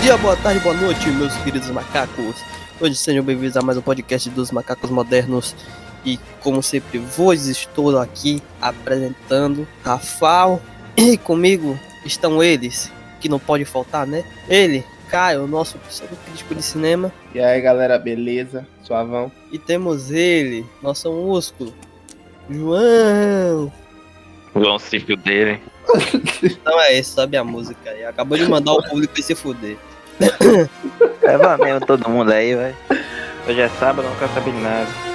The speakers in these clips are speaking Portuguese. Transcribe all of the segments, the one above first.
dia, boa tarde, boa noite, meus queridos macacos. Hoje sejam bem-vindos a mais um podcast dos macacos modernos. E como sempre, vos estou aqui apresentando Rafael. E comigo estão eles, que não pode faltar, né? Ele, Caio, nosso crítico de cinema. E aí galera, beleza? Suavão. E temos ele, nosso músculo, João. Vão se fuderem. Então é isso, sabe a música aí. Acabou de mandar o público se fuder. É, vai mesmo todo mundo aí, vai. Hoje é sábado, não quero saber de nada.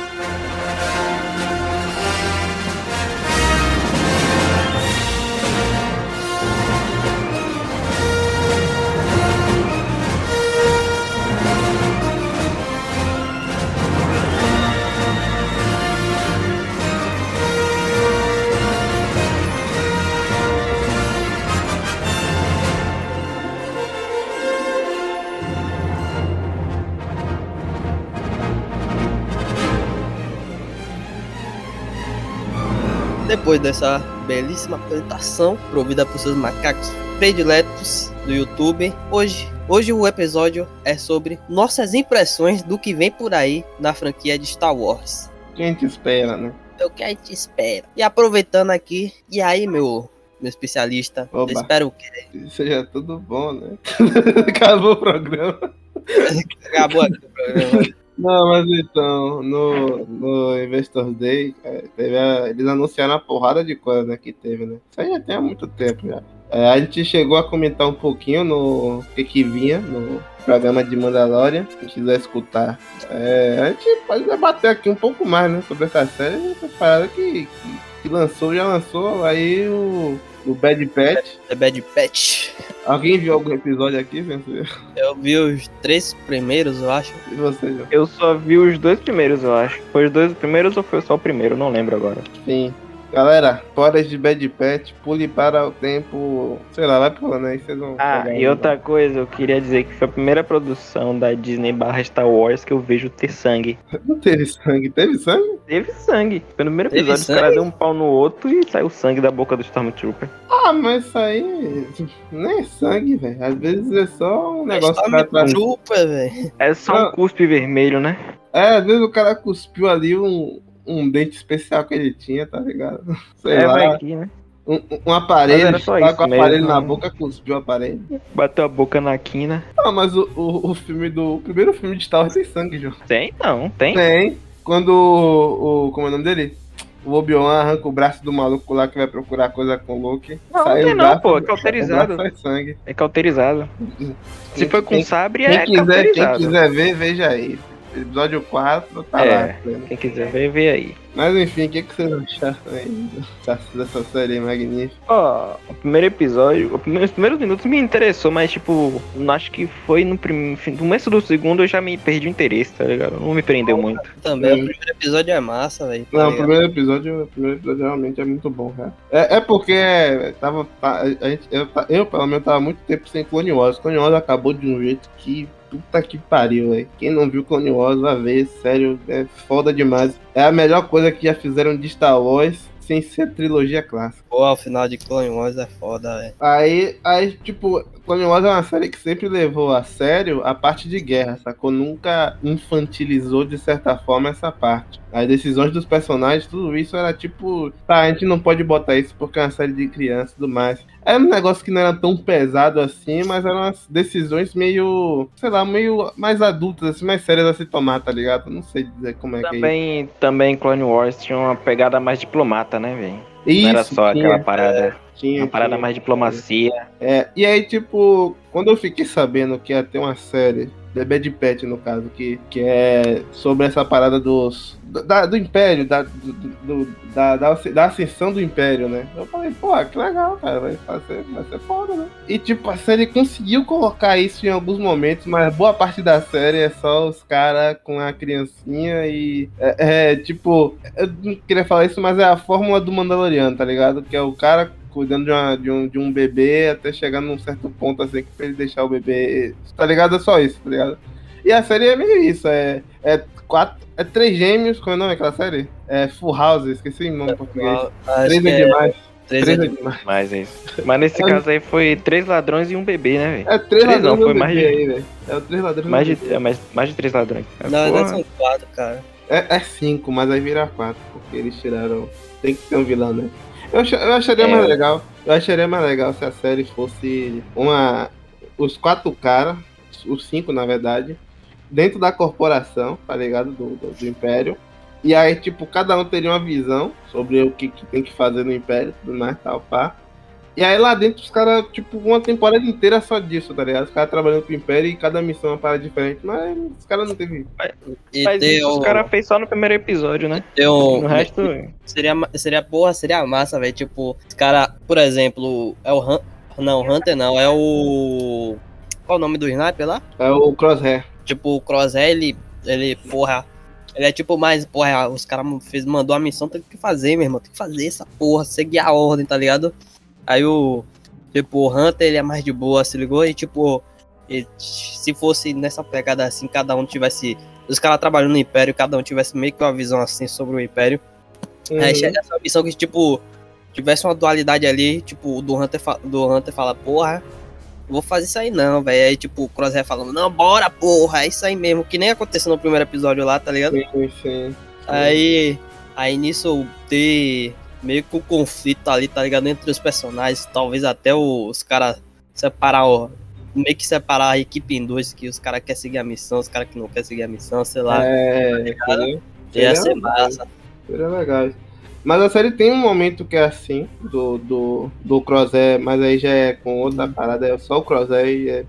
Depois dessa belíssima apresentação, provida por seus macacos prediletos do YouTube, hoje, hoje o episódio é sobre nossas impressões do que vem por aí na franquia de Star Wars. Quem te espera, né? É o que a gente espera. E aproveitando aqui, e aí, meu, meu especialista, Oba. eu espero o quê? Seja tudo bom, né? Acabou o programa. Acabou aqui o programa. Não, mas então, no, no Investor Day, é, teve a- eles anunciaram a porrada de coisa né, que teve, né? Isso aí já tem há muito tempo já. É, a gente chegou a comentar um pouquinho no que, que vinha no programa de Mandalorian. Quem quiser escutar, é, a gente pode debater aqui um pouco mais, né? Sobre essa série, essa parada que, que, que lançou, já lançou aí o, o Bad Patch. The Bad Patch. Alguém viu algum episódio aqui, Vencer? Eu vi os três primeiros, eu acho. E você, João? Eu só vi os dois primeiros, eu acho. Foi os dois primeiros ou foi só o primeiro? Não lembro agora. Sim. Galera, fora de Bad Pet, pule para o tempo. Sei lá, vai pulando aí, vocês vão. Ah, e outra coisa, eu queria dizer que foi a primeira produção da Disney barra Star Wars que eu vejo ter sangue. Não teve sangue, teve sangue? Teve sangue. Foi no primeiro Teve episódio, os sangue? caras deu um pau no outro e saiu sangue da boca do Stormtrooper. Ah, mas isso aí. Nem é sangue, velho. Às vezes é só um negócio que o cara traz. Chupa, velho. É só um cuspe vermelho, né? É, às vezes o cara cuspiu ali um, um dente especial que ele tinha, tá ligado? Sei é, vai lá. aqui, né? Um, um aparelho, tá com o aparelho mesmo. na boca, cuspiu o aparelho. Bateu a boca na quina. Ah, mas o, o, o filme do. O primeiro filme de Star Wars tem sangue, João. Tem? Não, tem. Tem. Quando o, o. Como é o nome dele? O Obi-Wan arranca o braço do maluco lá que vai procurar coisa com o Luke. Não, Sai não tem o não, braço, pô, é cauterizado. braço sangue. É cauterizado. Se Quem- foi com quem, sabre, quem é quiser, quem cauterizado. quiser ver, veja aí. Episódio 4 tá É. lá. Quem quiser ver, vê aí. Mas enfim, o que, que vocês acharam aí dessa, série magnífica? Ó, o primeiro episódio, o primeiro- os primeiros minutos me interessou, mas tipo, acho que foi no, prim, no começo do segundo eu já me perdi o interesse, tá ligado? Não me prendeu muito. Também, Sim. o primeiro episódio é massa, velho. Não, o primeiro episódio, o primeiro episódio realmente é muito bom, cara. É, é porque tava, tá- a gente, eu, eu, pelo menos, tava muito tempo sem Clone Wars. Clone Wars acabou de um jeito que puta que pariu, velho. Quem não viu Clone Wars vai ver, sério, é foda demais. É a melhor coisa que já fizeram de Star Wars sem ser trilogia clássica. Pô, o final de Clone Wars é foda, velho. Aí, aí, tipo, Clone Wars é uma série que sempre levou a sério a parte de guerra, sacou? Nunca infantilizou de certa forma essa parte. As decisões dos personagens, tudo isso era tipo, tá, a gente não pode botar isso porque é uma série de criança e tudo mais. Era um negócio que não era tão pesado assim, mas eram umas decisões meio, sei lá, meio mais adultas, assim, mais sérias a se tomar, tá ligado? Não sei dizer como é que é Também, também Clone Wars tinha uma pegada mais diplomata, né, velho? isso. Não era só tinha, aquela parada. Tinha, uma parada tinha. mais diplomacia. É, e aí, tipo, quando eu fiquei sabendo que ia ter uma série, The Bad Pet, no caso, que, que é sobre essa parada dos. da- do Império, da, do, do- da, da, da ascensão do Império, né? Eu falei, pô, que legal, cara, vai, ser, vai ser foda, né? E, tipo, a série conseguiu colocar isso em alguns momentos, mas boa parte da série é só os caras com a criancinha e. É, é, tipo, eu não queria falar isso, mas é a fórmula do Mandaloriano, tá ligado? Que é o cara cuidando de, uma- de um, de um bebê até chegar num certo ponto assim que pra ele deixar o bebê. Tá ligado? É só isso, tá ligado? E a série é meio isso, é, é quatro. É três gêmeos, como é o nome daquela série? É Full House, esqueci o nome em português. Três é demais. Três Três é de- demais. Mas é isso. Mas nesse É. caso aí foi três ladrões e um bebê, né, velho? É três Três não, ladrões foi no mais bebê de- aí, velho. É o três ladrões Mais de, bebê. é, mais, mais de três ladrões. Na verdade Porra. são quatro, cara. É, é cinco, mas aí vira quatro, porque eles tiraram. Tem que ter um vilão, né? Eu, eu acharia É. mais legal. Eu acharia mais legal se a série fosse uma. Os quatro caras, os cinco na verdade, dentro da corporação, tá ligado? Do, do, do Império. E aí, tipo, cada um teria uma visão sobre o que, que tem que fazer no Império, tudo mais, tal, pá. E aí lá dentro os caras, tipo, uma temporada inteira só disso, tá ligado? Os caras trabalhando pro Império e cada missão é uma parada diferente. Mas os caras não teve. E Mas tem isso os caras fez só no primeiro episódio, né? um- No resto. Seria, seria porra, seria massa, velho. Tipo, os cara, por exemplo, é o Han... Não, Hunter não, é o. Qual o nome do sniper lá? É o Crosshair. Tipo, o Crosshair, ele. Ele, porra. Ele é tipo mais, porra, os caras fez, mandou a missão, tem que fazer, meu irmão. Tem que fazer essa porra, seguir a ordem, tá ligado? Aí o. Tipo, o Hunter, ele é mais de boa, se ligou? E tipo, ele- se fosse nessa pegada assim, cada um tivesse. Os caras trabalhando no Império, cada um tivesse meio que uma visão assim sobre o Império. Aí Uhum. chega essa missão que, tipo, tivesse uma dualidade ali, tipo, o do Hunter, do Hunter fala, porra, vou fazer isso aí não, velho. Aí, tipo, o Crosshair falando, não, bora, porra, é isso aí mesmo, que nem aconteceu no primeiro episódio lá, tá ligado? Sim, sim. Aí, aí nisso ter meio que um conflito ali, tá ligado? Entre os personagens, talvez até os caras separar, ó, meio que separar a equipe em dois, que os caras querem seguir a missão, os caras que não querem seguir a missão, sei lá. É, entendeu? Ia seria ser legal. massa. Seria legal. Mas a série tem um momento que é assim, do, do, do Crosshair, mas aí já é com outra parada, é só o Crosshair e é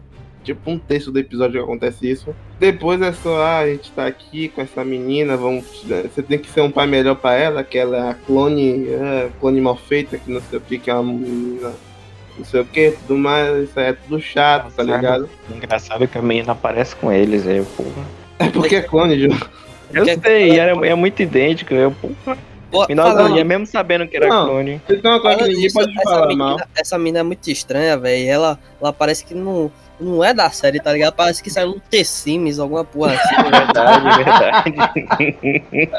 tipo um terço do episódio que acontece isso. Depois é só, ah, a gente tá aqui com essa menina, vamos. Você tem que ser um pai melhor pra ela, que ela é a clone, é, clone mal feita, que não sei o que, que é uma menina. Não sei o que, tudo mais, isso aí é tudo chato, tá ligado? Engraçado que a menina aparece com eles, aí, porra. É porque é clone, Ju. Eu sei, é, é muito idêntico. Eu, porra, Pô, me dá uma falando- agonia, mesmo sabendo que era Não. clone. Falando ninguém pode essa falar menina, mal. Essa menina é muito estranha, velho. Ela, ela parece que não, não é da série, tá ligado? Parece que saiu no T-Sims, alguma porra assim. Verdade, verdade.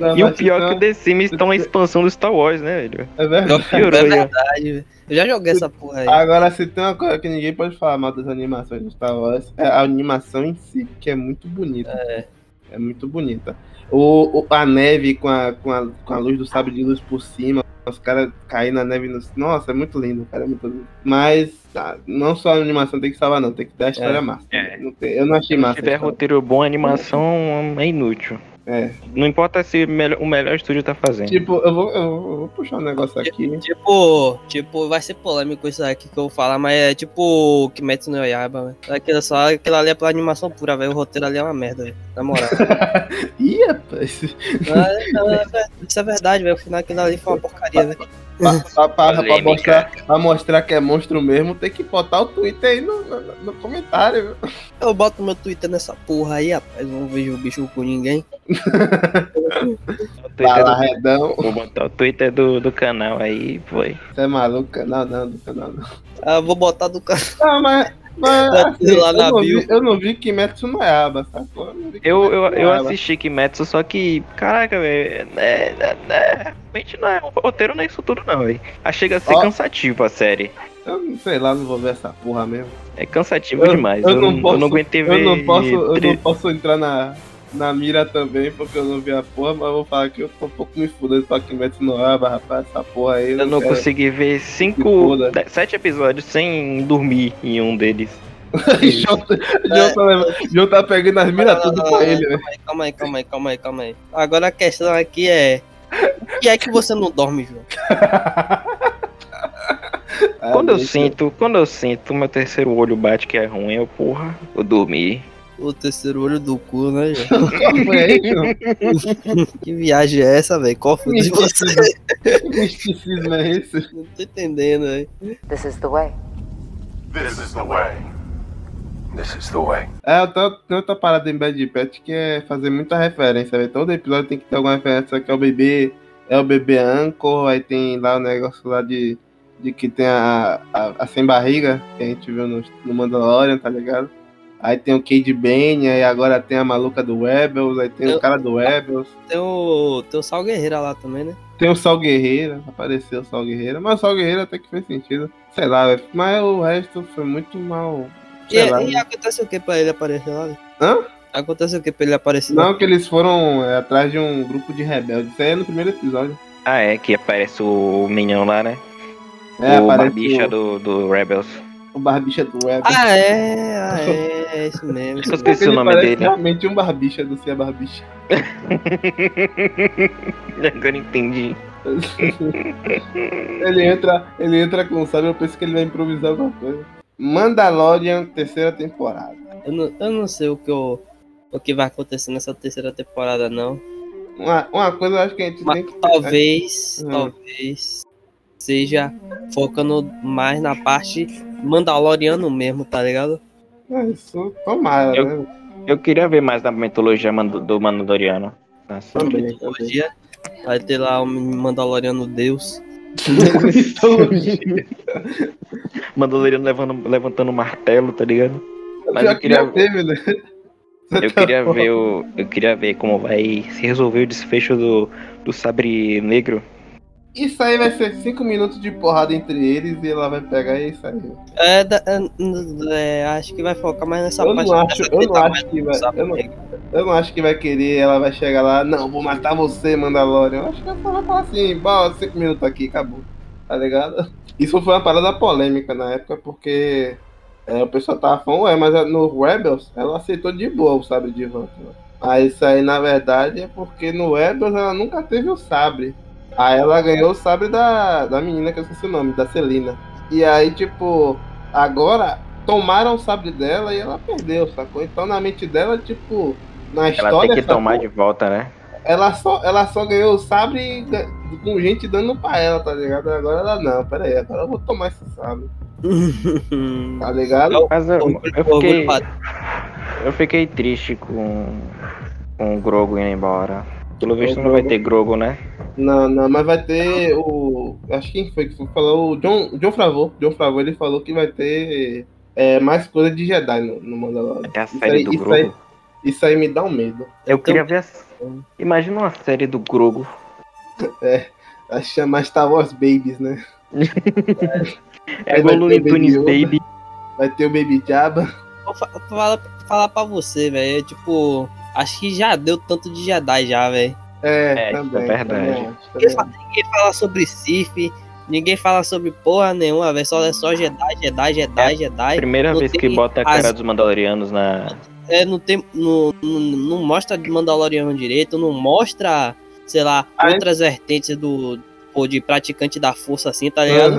Não, e o pior é então- que o The Sims estão a expansão do Star Wars, né, velho? É verdade. é Piorou, já. verdade, velho. Eu já joguei essa porra aí. Agora, se tem uma coisa que ninguém pode falar mal das animações de Star Wars, é a animação em si, que é muito bonita. É. É muito bonita. O, o- a neve com a, com, a, com a luz do sabre de luz por cima, os caras caindo na neve. No... Nossa, é muito lindo, cara, é muito lindo. Mas tá, não só a animação tem que salvar, não, tem que dar a história massa. É. Não tem- eu não achei Se massa. a tiver roteiro bom, a animação é inútil. É. Não importa se melhor- o melhor estúdio tá fazendo. Tipo, eu vou, eu vou- puxar um negócio aqui. Tipo, tipo, vai ser polêmico isso aqui que eu vou falar, mas é tipo Kimetsu no Yaiba, velho. Aquilo só, aquilo ali é pra animação pura, velho. O roteiro ali é uma merda, velho. Na moral. Ih, rapaz. Mas, não, é ver- isso é verdade, velho. O final aquilo ali foi uma porcaria, velho. Pra, pra- pra- pra Polêmica. mostrar, pra mostrar que é monstro mesmo, tem que botar o Twitter aí no, no, no comentário, viu? Eu boto meu Twitter nessa porra aí, rapaz. Não vejo o bicho com ninguém. O Twitter do- redão. Vou botar o Twitter do, do canal aí, foi. Você é maluco? Canal não, do canal não. Ah, vou botar do cara. Ah, mas. Mas Tá assim, lá eu, na não bio. vi, eu não vi Kimetsu no Yaba, sacou? Eu, Eu, eu, eu assisti Kimetsu, só que, caraca, velho, é, é, é, realmente não é, o roteiro não é isso tudo não, velho. Ah, Chega a ser Ó. cansativo a série. Eu não sei lá, não vou ver essa porra mesmo. É cansativo Eu- demais. eu Eu, não posso- eu não aguentei ver. Eu não posso, eu não posso entrar na, na mira também, porque eu não vi a porra, mas eu vou falar que eu tô um pouco me fudendo pra Kimetsu no Yaba, rapaz, essa porra aí. Eu não quero. consegui ver cinco, sete episódios sem dormir em um deles. Jota, leva- Jota tá pegando as miras tudo pra ele, velho. Calma aí, calma aí, calma aí, calma aí. Agora a questão aqui é. O que é que você não dorme, João? Ah, Quando eu deixa- sinto, quando eu sinto meu terceiro olho bate que é ruim, eu, porra, eu dormi. O terceiro olho do cu, né, foi aí? Que viagem é essa, velho? Qual foi de você? Que misticismo é esse? Não tô entendendo, velho. This is the way. This is the way. This is the way. É, eu tô, tem outra parada em Bad Pet que é fazer muita referência, velho. Todo episódio tem que ter alguma referência que é o bebê, é o bebê Anchor, aí tem lá o negócio lá de, de que tem a, a, a sem barriga, que a gente viu no, no Mandalorian, tá ligado? Aí tem o Cade Bane, aí agora tem a maluca do Rebels, aí tem Eu- o cara do Rebels. Tem o, tem o Sal Guerreira lá também, né? Tem o Sal Guerreira, apareceu o Sal Guerreira, mas o Sal Guerreira até que fez sentido. Sei lá. Mas o resto foi muito mal. E, lá. e acontece o que pra ele aparecer lá? Hã? Acontece o que pra ele aparecer lá? Não, que eles foram é, atrás de um grupo de rebeldes. Isso aí é no primeiro episódio. Ah, é, que aparece o menino lá, né? É, o aparece barbicha o, do, do Rebels. o barbicha do Web. Ah, é, ah, é, é isso mesmo. Eu esqueci o nome dele. realmente um barbicha do Cia Barbicha. Agora entendi. ele entra, ele entra com sabe, eu penso que ele vai improvisar alguma coisa. Mandalorian, terceira temporada. Eu não, eu não sei o que, eu, o que vai acontecer nessa terceira temporada, não. Uma, uma coisa eu acho que a gente Mas tem que. talvez, Hum. talvez seja focando mais na parte Mandaloriano mesmo, tá ligado? É, isso, tomara, Eu- né? Eu queria ver mais da mitologia do Mandaloriano. Também. Mitologia. Vai ter lá o Mandaloriano Deus. Mandaloriano levando, levantando o martelo, tá ligado? Mas Pior eu que queria- teve, né? Eu queria ver o. Eu queria ver como vai se resolver o desfecho do, do sabre negro. Isso aí vai ser 5 minutos de porrada entre eles e ela vai pegar e é isso aí. É, da- é, é, acho que vai focar mais nessa Eu parte. não acho, eu não treta acho que vai. Eu não, eu não acho que vai querer, ela vai chegar lá, não, vou matar você, Mandalorian. Eu acho que ela vai falar assim, bora, 5 minutos aqui, acabou. Tá ligado? Isso foi uma parada polêmica na época, porque é, o pessoal tava falando, ué, mas no Rebels ela aceitou de boa o sabre de volta. Aí isso aí, na verdade, é porque no Rebels ela nunca teve o sabre. Aí ela ganhou o sabre da, da menina, que eu esqueci o nome, da Celina. E aí, tipo, agora tomaram o sabre dela e ela perdeu, sacou? Então na mente dela, tipo, na história. Ela tem que sacou? tomar de volta, né? ela, só, ela só ganhou o sabre com gente dando pra ela, tá ligado? Agora ela não, pera aí, agora eu vou tomar esse sabre, tá ligado? Mas eu, eu fiquei. Eu fiquei triste com. Com o Grogo indo embora. Pelo visto não vai ter Grogo, né? Não, não, mas vai ter o. Acho que quem foi que falou? O John, o John Favreau. John Favreau ele falou que vai ter é, mais coisa de Jedi no, no Mandalorian. Ter a Isso série aí- do isso Grogo. aí- Isso aí me dá um medo. Eu queria ver a... Imagina uma série do Grogo. Vai chamar Star Wars Babies, né? É igual ter Tunes Baby. Vai ter o Baby Jabba. Vou fa- falar, falar pra você, velho. é Tipo, acho que já deu tanto de Jedi já, velho. É, É, isso também. é verdade. também também acho. Ninguém fala sobre Sith, ninguém fala sobre porra nenhuma, velho. Só é só Jedi, Jedi, Jedi, É. Jedi. Primeira Não vez que bota a cara as- dos Mandalorianos na. É, não tem. Não, não, não mostra de Mandaloriano direito, não mostra, sei lá, é? outras vertentes do. Pô, de praticante da força assim, tá ligado?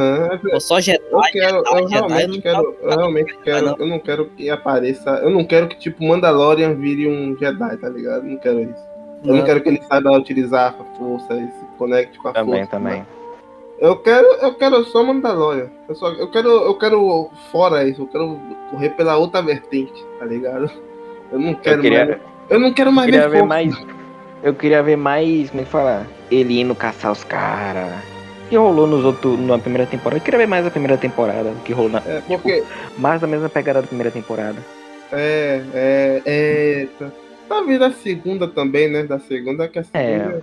Pô, só Jedi, Eu quero, Jedi, eu Jedi, realmente não quero, tá- eu realmente quero, não. eu não quero que apareça, eu não quero que tipo Mandalorian vire um Jedi, tá ligado? Não quero isso. Eu não Não. quero que ele saiba utilizar a força e se conecte com a Também, força. também. Eu quero, eu quero só Mandalorian. Eu, só, eu quero, eu quero fora isso, eu quero correr pela outra vertente, tá ligado? Eu não quero Eu queria, mais, eu não quero eu mais queria ver ver mais. Eu queria ver mais. Como é que fala? Ele indo caçar os caras. Que rolou nos outros, na primeira temporada. Eu queria ver mais a primeira temporada. do Que rolou na, É, porque mais da mesma pegada da primeira temporada. é, é, é, vindo a segunda também, né? Da segunda que a segunda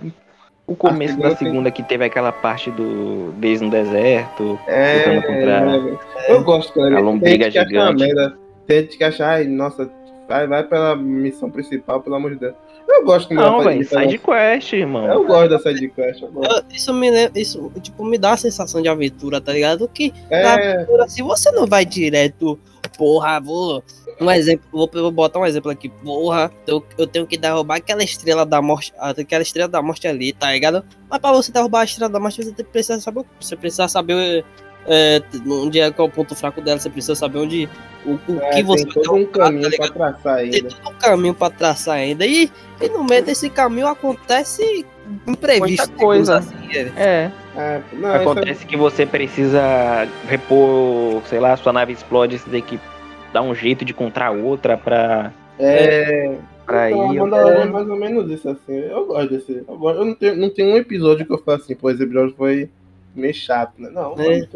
O começo segunda da tem- segunda que teve aquela parte do Deles no deserto. É, contra é, eu gosto quando a lombriga tem gigante. merda, Tem gente que acha, ai, nossa, vai, vai pela missão principal, pelo amor de Deus. Eu gosto Não, velho, side quest, irmão. Eu gosto da sidequest, eu gosto. Eu- isso me lembra, isso, tipo, me dá a sensação de aventura, tá ligado? Que É, aventura, se você não vai direto, porra, vou. Um exemplo, vou, vou botar um exemplo aqui, porra, eu, eu tenho que derrubar aquela estrela da morte, aquela estrela da morte ali, tá ligado? Mas pra você derrubar a estrela da morte, você tem- precisa saber, o- você precisa saber é, onde é qual é o ponto fraco dela, você precisa saber onde, o, o é, que você tem todo um derrubar, tá caminho pra traçar Tem ainda. todo um caminho pra traçar ainda, e, e no meio desse caminho acontece imprevisto, Muita coisa. digamos assim, é. É, É, não, isso acontece que você precisa repor, sei lá, sua nave explode, você tem que dar um jeito de encontrar outra pra, é, é pra então, ir. Mandalorian é mais ou menos isso, assim. Eu gosto desse. Eu, gosto, eu não, tenho, não tenho um episódio que eu falo assim, pô, esse episódio foi meio chato, né? Não, É.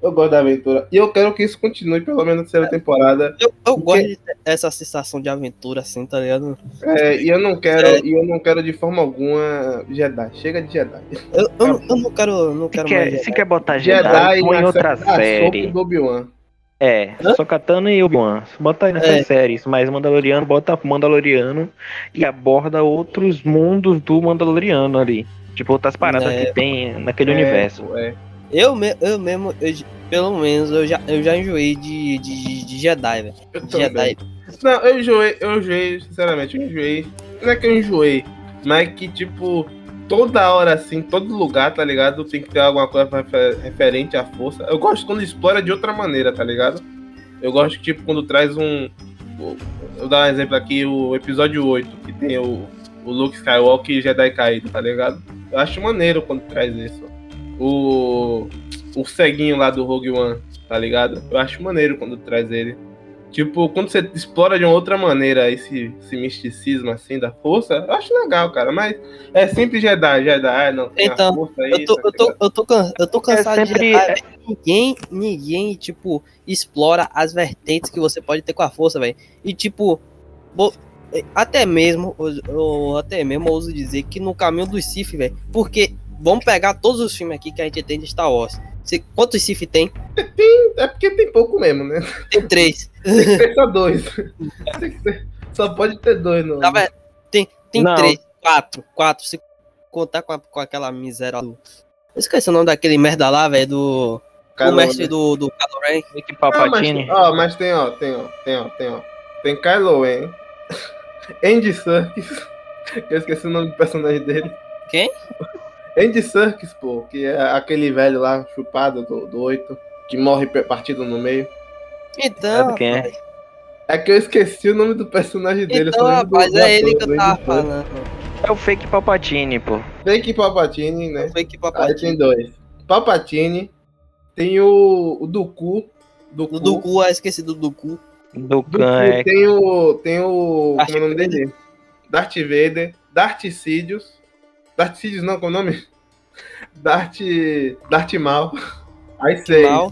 eu gosto da aventura. E eu quero que isso continue, pelo menos na terceira temporada. Eu, eu Porque- gosto de ter essa sensação de aventura, assim, tá ligado? É, e eu não quero, e eu não quero de forma alguma Jedi. Chega de Jedi. Eu, eu, não- eu não quero, não Se quero quer, mais. se quer botar Jedi, Jedi põe outra série do Obi-Wan. É, Hã? Sokatano e Obi-Wan. Bota aí nessas É. séries, mas Mandaloriano bota Mandaloriano e aborda outros mundos do Mandaloriano ali. Tipo, outras paradas É. que tem naquele É, universo. é. Eu, me, eu mesmo, eu pelo menos, eu já, eu já enjoei de, de, de Jedi, velho. Eu também. Jedi. Não, eu enjoei, eu enjoei, sinceramente, eu enjoei. Não é que eu enjoei, mas que, tipo, toda hora, assim, todo lugar, tá ligado? Tem que ter alguma coisa refer- referente à força. Eu gosto quando explora de outra maneira, tá ligado? Eu gosto, tipo, quando traz um. Eu dar um exemplo aqui, o episódio 8, que tem o, o Luke Skywalker e Jedi caído, tá ligado? Eu acho maneiro quando traz isso. O. O ceguinho lá do Rogue One, tá ligado? Eu acho maneiro quando traz ele. Tipo, quando você explora de uma outra maneira esse, esse misticismo assim da força, eu acho legal, cara. Mas é sempre Jedi, Jedi, não tem Então, a força aí. Eu tô, eu tô, eu tô, can- eu tô cansado sempre- de Jedi. Ninguém, ninguém, tipo, explora as vertentes que você pode ter com a força, velho. E, tipo, bo- até mesmo, eu- eu até mesmo ouso dizer que no caminho dos Sith, velho. Porque, vamos pegar todos os filmes aqui que a gente tem de Star Wars. Você- quantos Sith tem? É porque tem pouco mesmo, né? Tem três. Tem que ter só dois. Tem Só pode ter dois, não. Tá vendo? Tem, tem Não. três, quatro, quatro. Se contar com, a- com aquela miséria do. Eu esqueci o nome daquele merda lá, velho, do. O mestre Ren. do, do Kylo Ren. Que Ah, mas, ó, mas tem, ó, tem, ó, tem, ó, tem, ó. Tem Kylo Ren, Andy Serkis, eu esqueci o nome do personagem dele. Quem? Andy Serkis, pô, que é aquele velho lá, chupado do, do 8, que morre partido no meio. Então, Sabe quem é? É que eu esqueci o nome do personagem dele. então, rapaz, do é ele que eu tava falando. É o fake Palpatine, pô. Fake Palpatine, né? Foi que Aí papai tem dois. Palpatine, tem o, o Dooku. Dooku, do Duku, ah, esqueci do Duku. Khan é. tem o. Tem o. Darth como é o nome dele? Darth Vader. Darth Sidious. Darth Sidious não, qual é o nome? Darth. Darth Mal. Aí sei. Mal.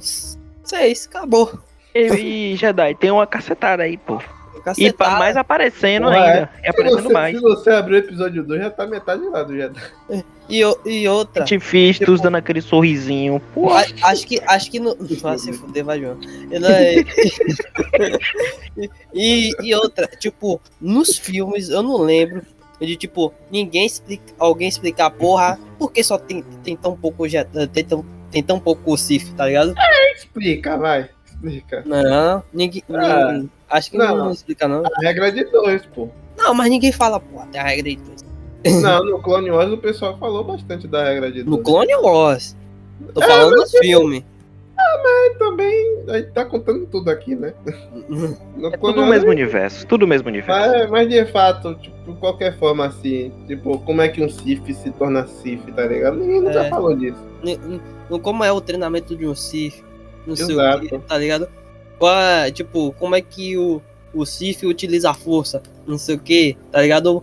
Seis, acabou. E Jedi, tem uma cacetada aí, pô. E Cacetada. pra mais aparecendo Porra, ainda. E Se aparecendo você, mais. se você abrir o episódio 2, já tá metade lá do Jedi. E, o- e outra. Artifícios Tipo- dando aquele sorrisinho. Pô, a- acho que. Acho que no. Vai se fuder, vai, João. Ele é- e, e outra, tipo, nos filmes eu não lembro de tipo, ninguém explica. Alguém explicar, porra, por que só tem, tem tão pouco jet, tem tão, tem tão pouco Sif, tá ligado? Explica, vai. Explica. Não, ninguém. Ah, ninguém- acho que não. não. explica, não. A regra é de dois, pô. Não, mas ninguém fala, porra, tem a regra de dois. Não, no Clone Wars o pessoal falou bastante da regra de No dois. Clone Wars. Tô É, falando dos filmes. também a gente tá contando tudo aqui, né? No é tudo o mesmo universo. Tudo o mesmo universo. Mas, mas de fato, tipo, de qualquer forma assim, tipo, como é que um Sif se torna Sif, tá ligado? Ninguém nunca É. falou disso. Como é o treinamento de um Sith, não sei o Exato. que, tá ligado? Qual é, tipo, como é que o, o Sith utiliza a força, não sei o que, tá ligado?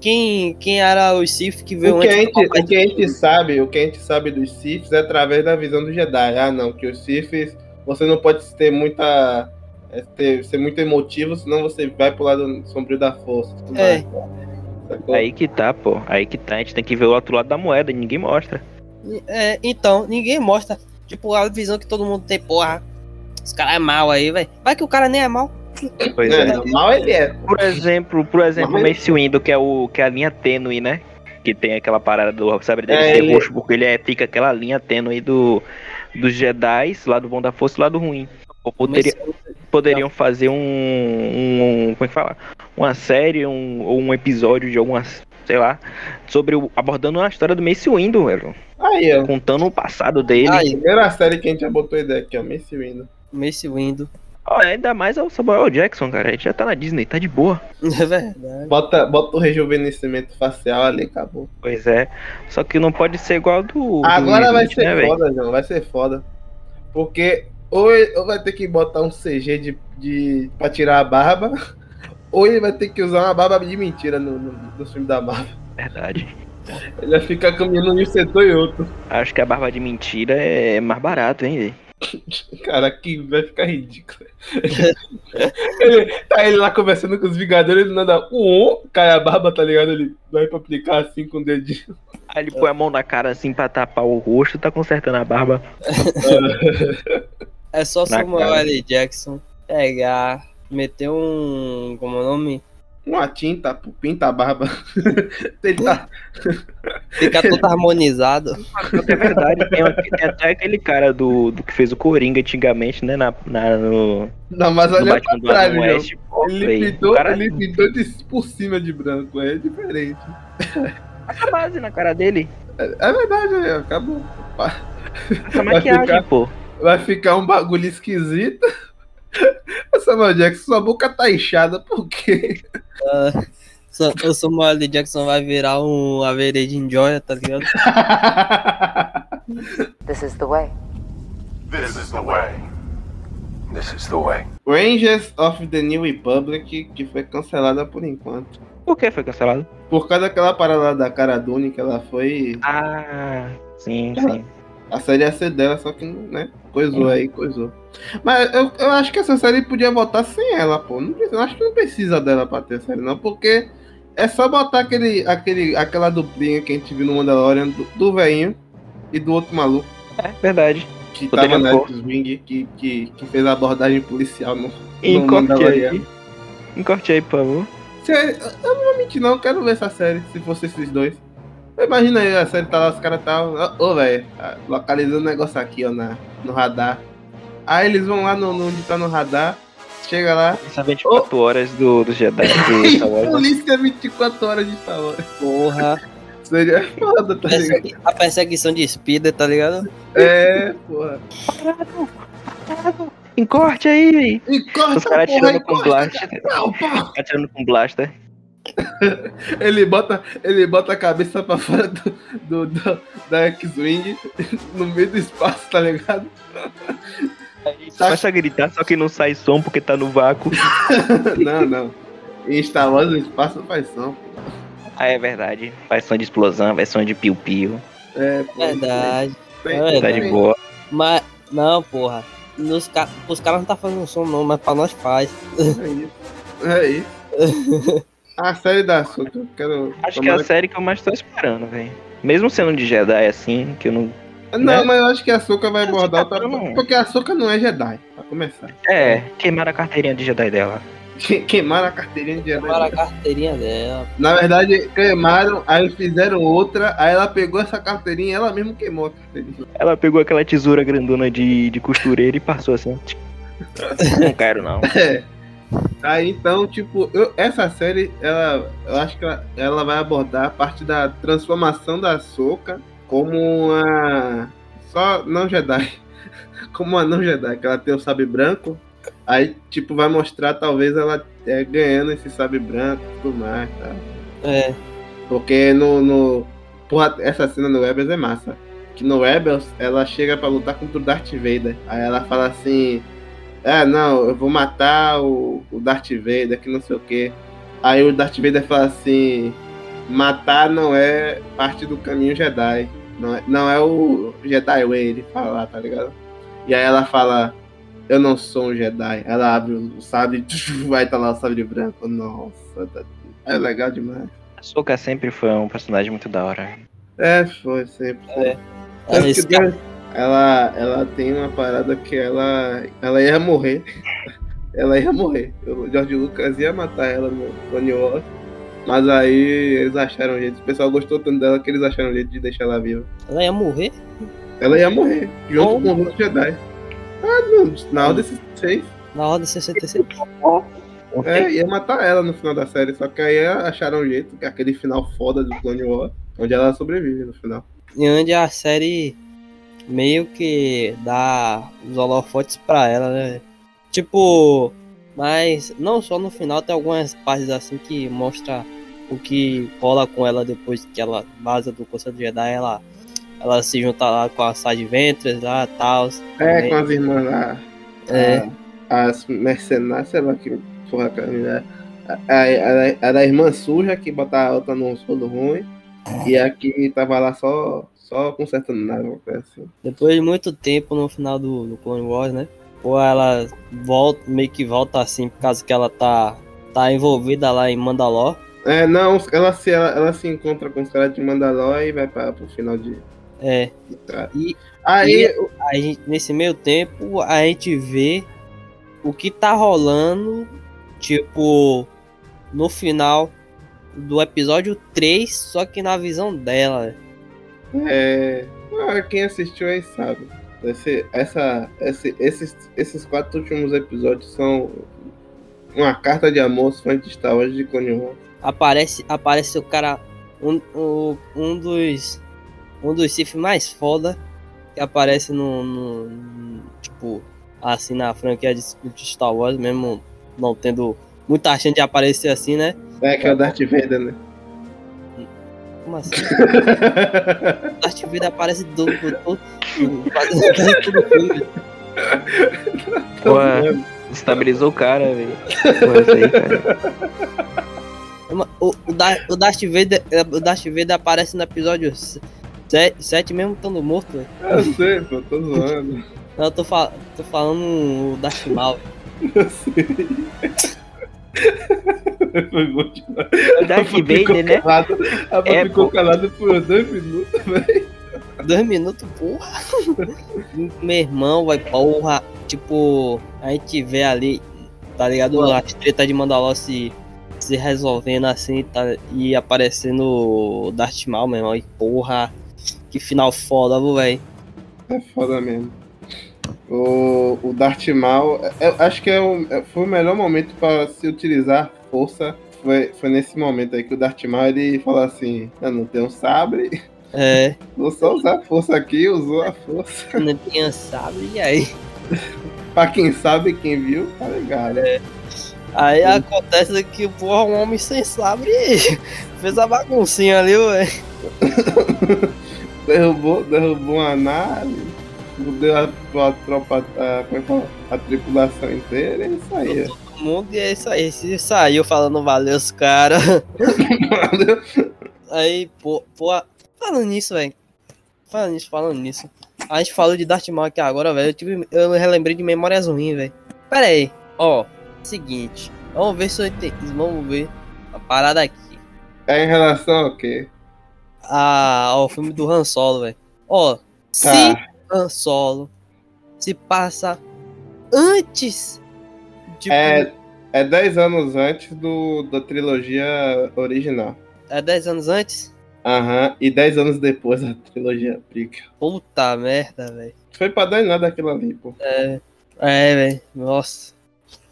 Quem, quem era o Sith que veio O que, a antes gente, do Palpatine? o que a gente sabe, o que a gente sabe dos Siths é através da visão do Jedi. Ah, não, que os Siths, você não pode ter muita. é, ter- ser muito emotivo, senão você vai pro lado sombrio da força. É. Sacou? Aí que tá, pô. Aí que tá. A gente tem que ver o outro lado da moeda e ninguém mostra. É, então, ninguém mostra, tipo, a visão que todo mundo tem, porra, os caras é mal aí, velho. Vai que o cara nem é mal. Pois É, é. mal ele é. Por exemplo, por exemplo, Mas- Mace Windu, que é o que é a linha tênue, né? Que tem aquela parada do sabre dele É, ser ele- roxo, porque ele é, fica aquela linha tênue do dos Jedi, lado bom da força e lado ruim. Ou poderia- poderiam fazer um, um- como é que fala? Uma série, um, ou um episódio de alguma, sei lá, sobre o, abordando a história do Mace Windu, velho, Aí, ó. contando o passado dele. Aí, Primeira série que a gente já botou ideia aqui, ó. Mace Windu. Mace Windu. Ó, ainda mais é o Samuel Jackson, cara. A gente já tá na Disney, tá de boa. É verdade. Bota, bota o rejuvenescimento facial ali, acabou. Pois é. Só que não pode ser igual do. do Agora vai Smith, ser né, foda, João. Vai ser foda. Porque ou, ele- ou vai ter que botar um CG de, de, pra tirar a barba, ou ele vai ter que usar uma barba de mentira no, no, no filme da Marvel. Verdade. Ele vai ficar caminhando um setor e outro. Acho que a barba de mentira é mais barato, hein, velho? Cara, que vai ficar ridículo. ele, tá ele lá conversando com os Vingadores, ele nada, um, cai a barba, tá ligado? Ele vai pra aplicar assim com o dedinho. Aí ele põe a mão na cara assim pra tapar o rosto, tá consertando a barba. É só Na Samuel cara. L. Jackson pegar, meter um. Como é o nome? Uma tinta, pinta a barba. ele tá, Fica todo harmonizado. É verdade, tem, tem até aquele cara do, do que fez o Coringa antigamente, né? Na, na- no, não, mas no olha Batman pra do trás. West. Pô, Ele pintou, cara ele pintou de, por cima de branco, é diferente. Passa base na cara dele. É, é verdade, é, acabou. Essa Vai maquiagem, ficar- pô. Vai ficar um bagulho esquisito. Samuel Jackson, sua boca tá inchada, por quê? Sa- O Samuel L. Jackson vai virar um Averedin Joya, tá ligado? This is the way. This is the way. This is the way. Rangers of the New Republic, que foi cancelada por enquanto. Por que foi cancelado? Por causa daquela parada da Cara Dune, que ela foi. Ah, sim, Ela- sim. A série ia ser dela, só que, né? Coisou aí, coisou. Mas eu, eu acho que essa série podia voltar sem ela, pô. Não precisa, eu acho que não precisa dela pra ter série, não, porque é só botar aquele, aquele, aquela duplinha que a gente viu no Mandalorian do, do velhinho e do outro maluco É verdade. que Poderia tava na. X-Wing, que, que, que fez a abordagem policial no, no Mandalorian. aí. Encorte aí, por favor. Sério, eu não vou mentir, não. Eu quero ver essa série, se fosse esses dois. Imagina aí, a série tá lá, os caras tá. Ô, ô, velho, ah, localizando um negócio aqui, ó, na, no radar. Aí eles vão lá no, no- onde tá no radar, chega lá. Essas 24 horas do, do Jedi do Star Wars. né? Polícia 24 horas de Star Wars. Porra. Seria foda, tá ligado? A perseguição de Speeder, tá ligado? É, porra. Encorte aí, véi. Encosta, Os caras atirando com blaster. Não, porra. Atirando com blaster. Ele bota, ele bota a cabeça pra fora do, do, do- da X-Wing no meio do espaço, tá ligado? Tá- Começa a gritar, só que não sai som porque tá no vácuo. Não, não. Em Star Wars o espaço faz som. Ah, é verdade. Faz som de explosão, faz som de piu-piu. É, pô. Verdade. Tem- É Tá de boa. Mas, não, porra. Nos ca... Os caras não tá fazendo som não, mas pra nós faz. É isso. É isso. A série da Ahsoka, eu quero. Acho que é a série que eu mais tô esperando, velho. Mesmo sendo de Jedi assim, que eu não. Não, né? mas eu acho que a Ahsoka vai abordar tá outra falando. Porque a Ahsoka não é Jedi, pra começar. É, queimaram a carteirinha de Jedi dela. Que- Queimaram a carteirinha de Jedi. Para a carteirinha dela. Na verdade, queimaram, aí fizeram outra, aí ela pegou essa carteirinha e ela mesmo queimou a carteirinha. Ela pegou aquela tesoura grandona de, de costureira e passou assim. Não quero, não. É. Aí então, tipo, eu- essa série, ela, eu acho que ela, ela vai abordar a parte da transformação da Soca como uma. Só não Jedi. Como uma não Jedi, que ela tem o sabre branco. Aí, tipo, vai mostrar talvez ela é, ganhando esse sabre branco e tudo mais, tá? É. Porque no. no porra, essa cena no Rebels é massa. Que no Rebels ela chega pra lutar contra o Darth Vader. Aí ela fala assim: Ah, não, eu vou matar o, o Darth Vader, que não sei o que. Aí o Darth Vader fala assim: Matar não é parte do caminho Jedi. Não é, não é o Jedi Way, ele fala lá, tá ligado? E aí ela fala: Eu não sou um Jedi. Ela abre o sabre e vai estar lá o sabre branco. Nossa, tá- é legal demais. A Soka sempre foi um personagem muito da hora. É, foi sempre. É. Tanto que Deus- ela, ela tem uma parada que ela, ela ia morrer. Ela ia morrer. O George Lucas ia matar ela no Clone Wars. Mas aí eles acharam um jeito. O pessoal gostou tanto dela que eles acharam um jeito de deixar ela viva. Ela ia morrer? Ela ia morrer, junto Como? com os outros Jedi. Ah, não, na Ordem 66. Na ordem 66. É, ia matar ela no final da série. Só que aí acharam um jeito, que é aquele final foda do Clone Wars, onde ela sobrevive no final. E onde a série meio que dá os holofotes pra ela, né? Tipo, mas não só no final, tem algumas partes assim que mostra o que rola com ela depois que ela vaza do Conselho Jedi, ela, ela se junta lá com a Side Ventress lá e tal. É, com as irmãs lá. É. a- as mercenárias, sei lá que porra que é. A, a, a, a irmã suja que bota a outra num solo ruim. E aqui tava lá só, só consertando nada, alguma coisa assim. Depois de muito tempo no final do, do Clone Wars, né? Pô, ela volta, meio que volta assim, por causa que ela tá, tá envolvida lá em Mandalor. É, não, ela se, ela, ela se encontra com os caras de Mandalor e vai para pro final de. É. de. E Aí, a gente, nesse meio tempo, a gente vê o que tá rolando, tipo, no final do episódio 3, só que na visão dela. É. ah, quem assistiu aí sabe. Esse, essa, esse, esses, esses quatro últimos episódios são uma carta de amor aos fãs de Star Wars de Clone Wars. Aparece, aparece o cara, um, o- um dos um dos Sith mais foda que aparece no, no- tipo assim na franquia de, de Star Wars, mesmo não tendo muita chance de aparecer assim, né? É, que é o Darth Vader, né? Como assim? Darth Vader aparece do, do, do. Pô, estabilizou o cara, velho. O, o, o Darth Vader, o Darth Vader aparece no episódio 7 mesmo estando morto, velho. Eu sei, pô, tô zoando. Não, eu tô, fal- tô falando o Darth Maul. Eu sei. Darth Vader, né? calada- Ela É, ficou pô. calada por dois minutos, velho. Dois minutos, porra. Meu irmão, vai, porra. Tipo, a gente vê ali, tá ligado? As treta de Mandalor se, se resolvendo assim, tá? E aparecendo o Darth Maul, meu irmão. E porra, que final foda, velho. É foda mesmo. O, o Darth Maul, eu acho que é o, é- foi o melhor momento para se utilizar força. Foi, foi nesse momento aí que o Darth Maul ele falou assim: Eu não tenho sabre, É, vou só usar a força aqui, usou a força. não tinha sabe, e aí? pra quem sabe, quem viu, tá ligado. Aí acontece que, porra, um homem sem sabre fez a baguncinha ali, velho. Derrubou, derrubou uma nave, fudeu a, a tropa, a, é a tripulação inteira, é isso aí. ó. Todo mundo e é isso aí. Se saiu falando valeu os caras. Aí, pô, pô, falando nisso, velho. Falando nisso, falando nisso. A gente falou de Darth Maul aqui agora, velho. Eu, tive, eu relembrei de memórias ruins, velho. Pera aí, ó. Seguinte. Vamos ver se eu entendi. Vamos ver a parada aqui. É em relação ao quê? Ah, ao filme do Han Solo, velho. Ó, se Tá. Han Solo se passa antes de. É, é 10 anos antes do, da trilogia original. é 10 anos antes? Aham, e 10 anos depois da trilogia prequel. Puta merda, velho. Foi pra dar em nada aquilo ali, pô. É, velho. Nossa.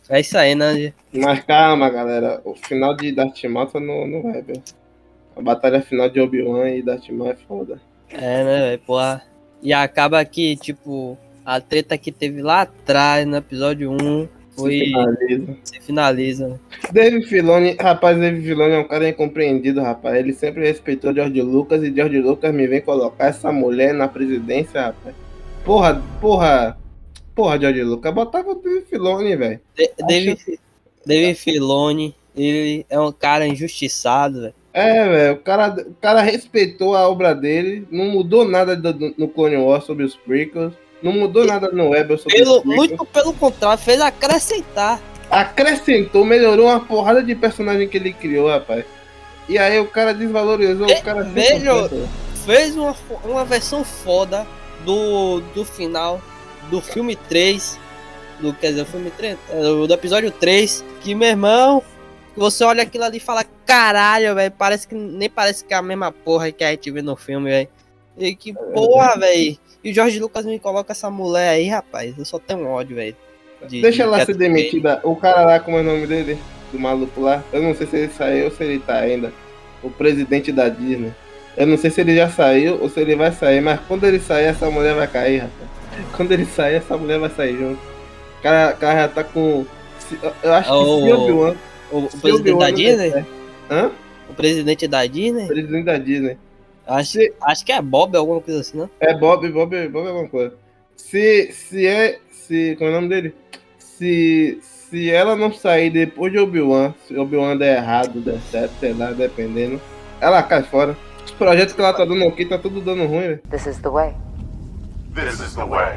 É isso aí, né? Mas calma, galera. O final de Darth Maul tá no, no Rebel. A batalha final de Obi-Wan e Darth Maul é foda. É, né, velho? Porra. E acaba que, tipo, a treta que teve lá atrás, no episódio 1, Se foi. finaliza. Se finaliza, né? Dave Filoni, rapaz, Dave Filoni é um cara incompreendido, rapaz. Ele sempre respeitou George Lucas e George Lucas me vem colocar essa mulher na presidência, rapaz. Porra, porra, porra, George Lucas, botava o Dave Filoni, velho. David, David Filoni, ele é um cara injustiçado, velho. É, velho, o cara, o cara respeitou a obra dele, não mudou nada do- no Clone Wars sobre os prequels, não mudou nada no sobre Pelo, muito pelo contrário, fez acrescentar. Acrescentou, melhorou uma porrada de personagem que ele criou, rapaz. E aí o cara desvalorizou, o cara... melhor- Fez uma, uma versão foda do, do final do filme 3. Do, quer dizer, o filme 3, é, do, episódio 3. Que, meu irmão, você olha aquilo ali e fala, caralho, velho. Parece que nem parece que é a mesma porra que a gente vê no filme, velho. E que porra, velho. E o Jorge Lucas me coloca essa mulher aí, rapaz. Eu só tenho ódio, velho. de- Deixa de ela ser demitida. O cara lá, como é o nome dele? Do maluco lá. Eu não sei se ele saiu ou se ele tá ainda. O presidente da Disney. Eu não sei se ele já saiu ou se ele vai sair, mas quando ele sair, essa mulher vai cair, rapaz. Quando ele sair, essa mulher vai sair junto. O cara, o cara já tá com. Eu acho que Oh, se Obi-Wan. O, o se presidente da Disney? der- Hã? O presidente da Disney? Presidente da Disney. Acho, Se- acho que é Bob, alguma coisa assim, não? É Bob, Bob, Bob é alguma coisa. Se, se é. Se. Como é o nome dele? Se. Se ela não sair depois de Obi-Wan, se Obi-Wan der errado, der certo, sei lá, dependendo, ela cai fora. Os projetos que ela tá dando aqui tá tudo dando ruim, velho. This is the way. This is the way.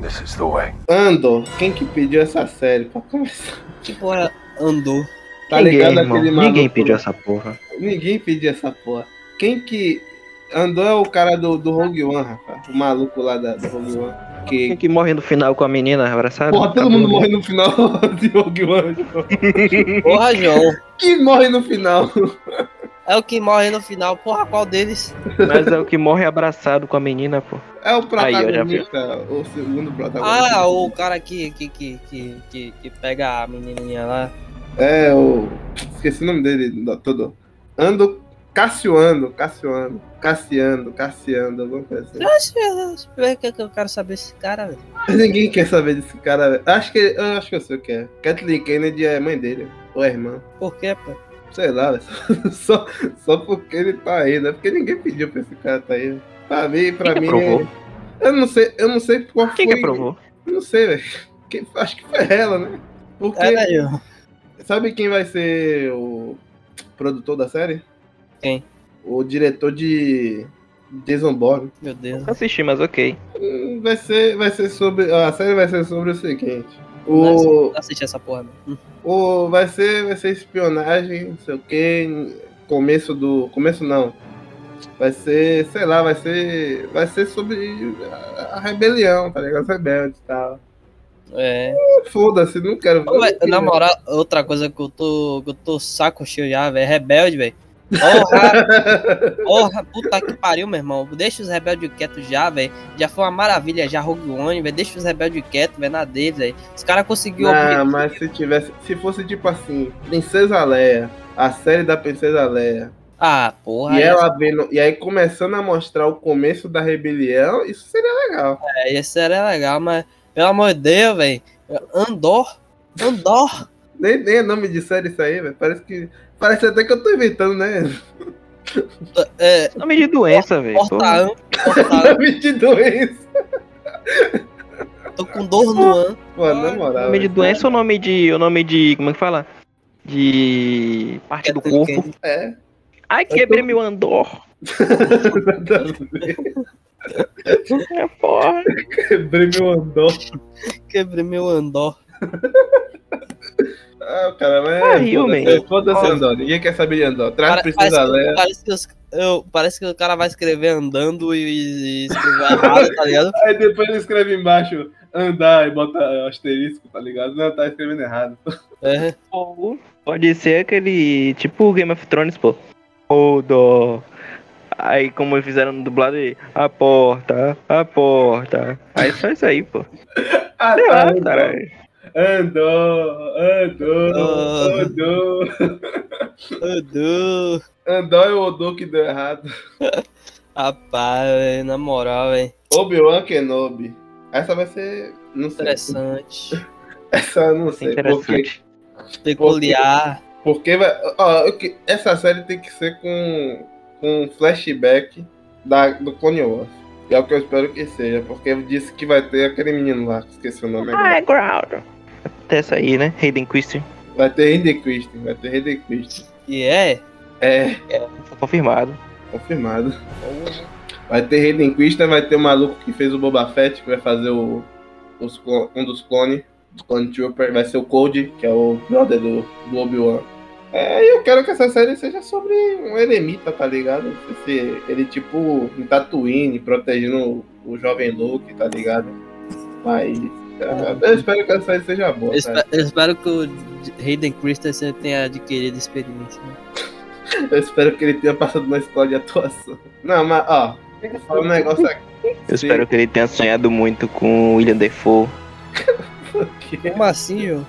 This is the way. Andor, quem que pediu essa série? Pra começar. Que porra andou? Tá Ninguém, ligado irmão. aquele maluco? Ninguém pediu essa porra. Ninguém pediu essa porra. Quem que. Andor é o cara do, do Rogue One, rapaz. O maluco lá da, do Rogue One. Quem Que. que morre no final com a menina abraçada? Porra, todo Acabou, mundo morre no final de Rogue One. João. Porra, João. Que morre no final? É o que morre no final. Porra, qual deles? Mas é o que morre abraçado com a menina, pô. É o Aí, protagonista, o segundo protagonista. Ah, o cara que, que, que, que, que, que pega a menininha lá. É o. Esqueci o nome dele do- todo. Ando. Cassioando, Cassioando, Cassiano, Cassiano, alguma coisa assim. Eu acho, eu que eu quero saber esse cara, velho. Ninguém quer saber desse cara, velho. Acho que, eu acho que eu sei o que é. Kathleen Kennedy é mãe dele, ou é irmã. Por quê, pô? Sei lá, velho. só, só porque ele tá aí, né? Porque ninguém pediu pra esse cara tá aí. Pra mim, pra Quem mim. aprovou? Eu não sei, eu não sei qual Quem foi. que aprovou? Não sei, velho. Quem- Acho que foi ela, né? Porque. É, velho. Sabe quem vai ser o produtor da série? Quem? O diretor de Jason Bourne. Meu Deus. Não assisti, mas ok. Hum, Vai ser, vai ser sobre. A série vai ser sobre o seguinte. Não O, assisti essa porra, não. o vai ser, vai ser espionagem, não sei o que. Começo do, começo não. Vai ser, sei lá, vai ser, vai ser sobre a, a rebelião, tá ligado? Os rebeldes e tal. É. Foda-se, não quero. Ô, velho, na moral, outra coisa que eu tô, que eu tô saco cheio já, velho. Rebelde, velho. Porra, porra, puta que pariu, meu irmão. Deixa os rebeldes quietos já, velho. Já foi uma maravilha já, Rogue One, velho. Deixa os rebeldes quietos, velho, na deles, velho. Os caras conseguiram. Não, mas se tivesse, se fosse tipo assim, Princesa Leia, a série da Princesa Leia, Ah, porra. e ela vendo, e aí começando a mostrar o começo da rebelião, isso seria legal. É, esse era legal, mas, pelo amor de Deus, velho. Andor. Andor. Nem, nem é nome de série isso aí, velho. Parece que. Parece até que eu tô inventando, né? É, Nome de doença, velho. porta. Nome de doença. Tô com dor no an. Pô, na moral. Nome de doença ou nome de. O nome de. Como é que fala? De. Parte do corpo. É. Ai, quebrei meu andor. É, porra. Quebrei meu andor. Quebrei meu andor. Ah, cara, mas. Ah, riu, foda-se, man. Foda-se Andor. Ninguém quer saber de Andor. Traz Pare- Princesa parece, Leia. parece, que os- eu- parece que o cara vai escrever andando e, e escrever errado, tá ligado? Aí depois ele escreve embaixo andar e bota asterisco, tá ligado? Não, tá escrevendo errado. É. Ou pode ser aquele. Tipo Game of Thrones, pô. Ou do. Aí, como fizeram no dublado, aí, a porta, a porta. Aí só isso aí, pô. Ah, Sei lá, Andor. caralho. Andor, Andor, Ah. Andor. Andor. Andor é o Odor que deu errado. Rapaz, véi, na moral, velho. Obi-Wan Kenobi. Essa vai ser. Não sei. Interessante. Essa eu não sei. Porque, Interessante. Peculiar. porque vai. Ó, essa série tem que ser com. Com flashback da, do Clone Wars. E é o que eu espero que seja. Porque disse que vai ter aquele menino lá, que esqueci o nome agora. High ground. Até essa aí, né? Hayden Christian. Vai ter Hayden Christian. Vai ter Hayden Christian. E é. É, Foi confirmado. confirmado. Vai ter Hayden Christian, vai ter o maluco que fez o Boba Fett, que vai fazer o, os um dos clones, do Clone Trooper, vai ser o Code, que é o brother do, do Obi-Wan. É, e eu quero que essa série seja sobre um eremita, tá ligado? Se ele, tipo, em Tatooine, protegendo o, o jovem Luke, tá ligado? Mas é, eu espero que essa série seja boa, Eu eu espero que o Hayden Christensen tenha adquirido experiência. né? Eu espero que ele tenha passado na escola de atuação. Não, mas, ó, tem que falar um negócio aqui. Eu espero que ele tenha sonhado muito com o William Defoe. Como assim, João?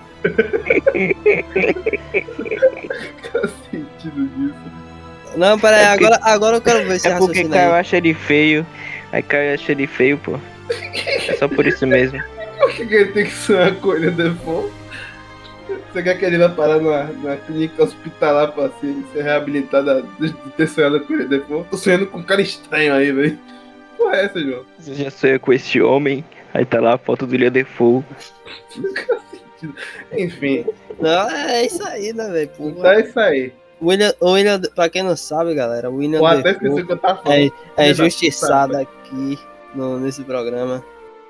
Qual sentido disso? Não, pera aí, agora, agora eu quero ver esse É porque Caio acha ele feio. Aí Caio acha ele feio, pô. É só por isso mesmo. Por que, que ele tem que sonhar com ele depois? Você quer que ele vai parar numa, numa clínica hospitalar pra ser, ser reabilitado de de ter sonhado com ele depois? Tô sonhando com um cara estranho aí, velho. Porra é essa, João? Você já sonha com esse homem. Aí tá lá a foto do William Defoe. Enfim, Não, é isso aí, né, velho? Então é isso aí. William, o William, pra quem não sabe, galera, o William Eu até Defoe esqueci o que eu tava falando. é, é da injustiçado puta, aqui no, nesse programa.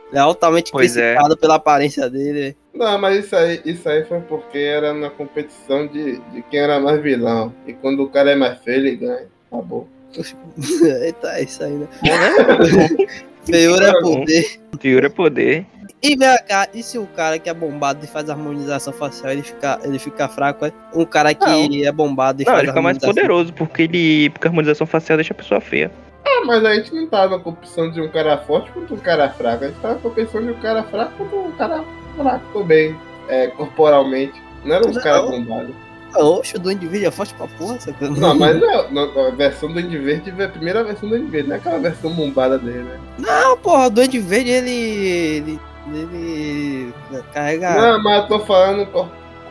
Ele é altamente Pois é. criticado pela aparência dele. Não, mas isso aí, isso aí foi porque era na competição de, de quem era mais vilão. E quando o cara é mais feio, ele ganha. Acabou. Eita, é isso aí, né? Feiura é Tá bom. poder. Figura é poder. E vem cá, e se o cara que é bombado e faz harmonização facial, ele fica, ele fica fraco, é? Um cara que Não. é bombado e Não, faz ele fica mais poderoso, porque ele. Porque a harmonização facial deixa a pessoa feia. Ah, mas a gente não tava com a opção de um cara forte contra um cara fraco. A gente tava com a opção de um cara fraco contra um cara fraco também. É, corporalmente. Não era uns Não. caras bombados. Oxe, o Duende Verde é forte pra porra, saca? Não, mas não, não, a versão do Duende Verde é a primeira versão do Duende Verde, não é aquela versão bombada dele, né? Não, porra, o Duende Verde, ele... ele... ele carrega... Não, mas eu tô falando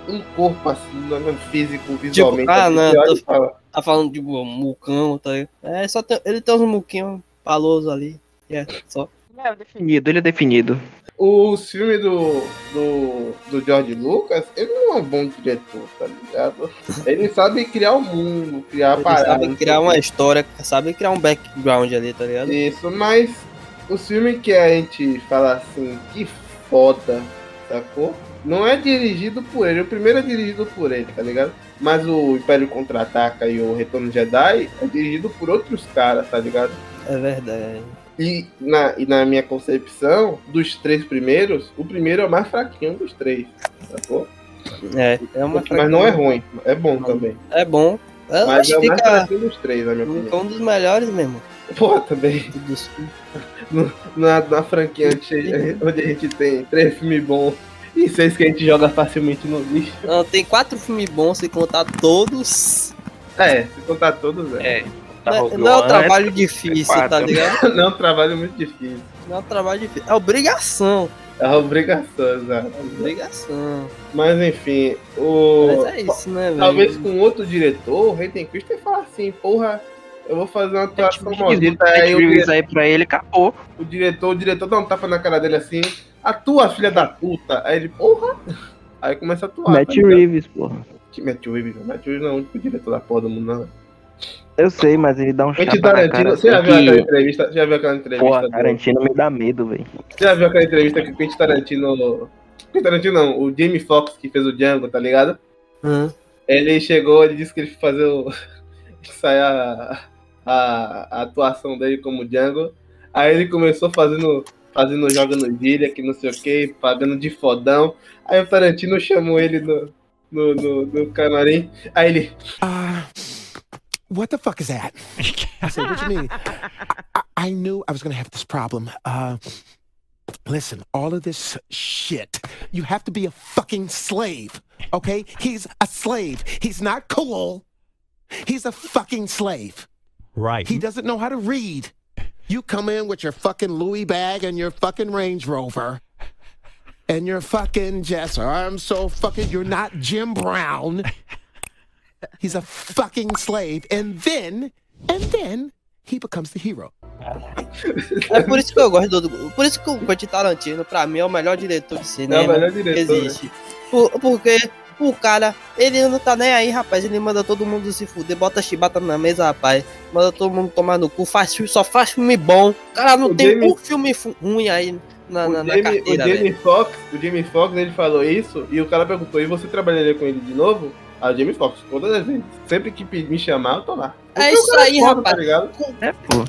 um corpo assim, não é físico, visualmente. ah, assim, não, olha tô- fala, Tá falando de um mucão, tá ligado? É, só tem, ele tem uns muquinhos palosos ali. É, só. É definido, ele é definido. Os filmes do, do, do George Lucas, ele não é um bom diretor, tá ligado? Ele sabe criar o mundo, criar Ele paradas. sabe criar uma história, sabe criar um background ali, tá ligado? Isso, mas os filmes que a gente fala assim, que foda, sacou? Não é dirigido por ele. O primeiro é dirigido por ele, tá ligado? Mas o Império Contra-Ataca e o Retorno Jedi é dirigido por outros caras, tá ligado? É verdade. E na, e na minha concepção, dos três primeiros, o primeiro é o mais fraquinho dos três, sacou? É, é uma Mas não é ruim, é bom também. É bom. Eu Mas acho é o mais fraquinho dos três, na minha opinião. um dos melhores mesmo. Pô, também. Na, na franquia onde a gente tem três filmes bons e seis que a gente joga facilmente no lixo. Não, tem quatro filmes bons, se contar todos. É, se contar todos, é. É. Não, é- não é um One, trabalho difícil, tá ligado? Não é um trabalho muito difícil. Não é um trabalho difícil. É obrigação. É obrigação, exato. É obrigação. Mas enfim, o. Mas é isso, né, velho? Talvez com outro diretor, o Hayden Christensen fala assim, porra, eu vou fazer uma atuação Diz, maldita. o Aí o, aí pra ele, acabou. o diretor, o diretor dá um tapa na cara dele assim, atua, filha da puta. Aí ele, porra! Aí começa a atuar. Matt tá? Reeves, porra. Que Matt Reeves, não. Matt Reeves não é o único diretor da porra do mundo, não. Eu sei, mas ele dá um chapa na Tarantino, cara. você já viu aquela que... entrevista? Você já viu aquela entrevista? Porra, do- Tarantino me dá medo, velho. Você já viu aquela entrevista que o Quentin Tarantino. Quentin Tarantino não, o Jamie Foxx que fez o Django, tá ligado? Hum. Ele chegou, ele disse que ele foi fazer o. ensaiar a, a atuação dele como Django. Aí ele começou fazendo. Fazendo joga no gíria, que não sei o que, pagando de fodão. Aí o Tarantino chamou ele no, no, no, no camarim. Aí ele. Uh, what the fuck is that? I said, what you mean? I, I knew I was gonna have this problem. Uh, listen, all of this shit, you have to be a fucking slave, okay? He's a slave. He's not cool. He's a fucking slave. Right. He doesn't know how to read. You come in with your fucking Louis bag and your fucking Range Rover. And you're fucking Jess. Oh, I'm so fucking. You're not Jim Brown. He's a fucking slave. And then, and then he becomes the hero. É por isso que eu gosto do. Por isso que o Quentin Tarantino, pra mim, é o melhor diretor de É o cinema melhor que diretor. existe. Por- porque o cara, ele não tá nem aí, rapaz. Ele manda todo mundo se fuder, bota chibata na mesa, rapaz. Manda todo mundo tomar no cu, faz, só faz filme bom. O cara não O tem Jamie- um filme ruim aí na, O na, na Jamie, carteira, o velho. Jamie Foxx, o Jamie Foxx, ele falou isso e o cara perguntou: e você trabalharia com ele de novo? Ah, o Jamie Foxx, todas as vezes. Sempre que me chamar, eu tô lá. É isso cara aí, foda, rapaz. Tá ligado? É, pô.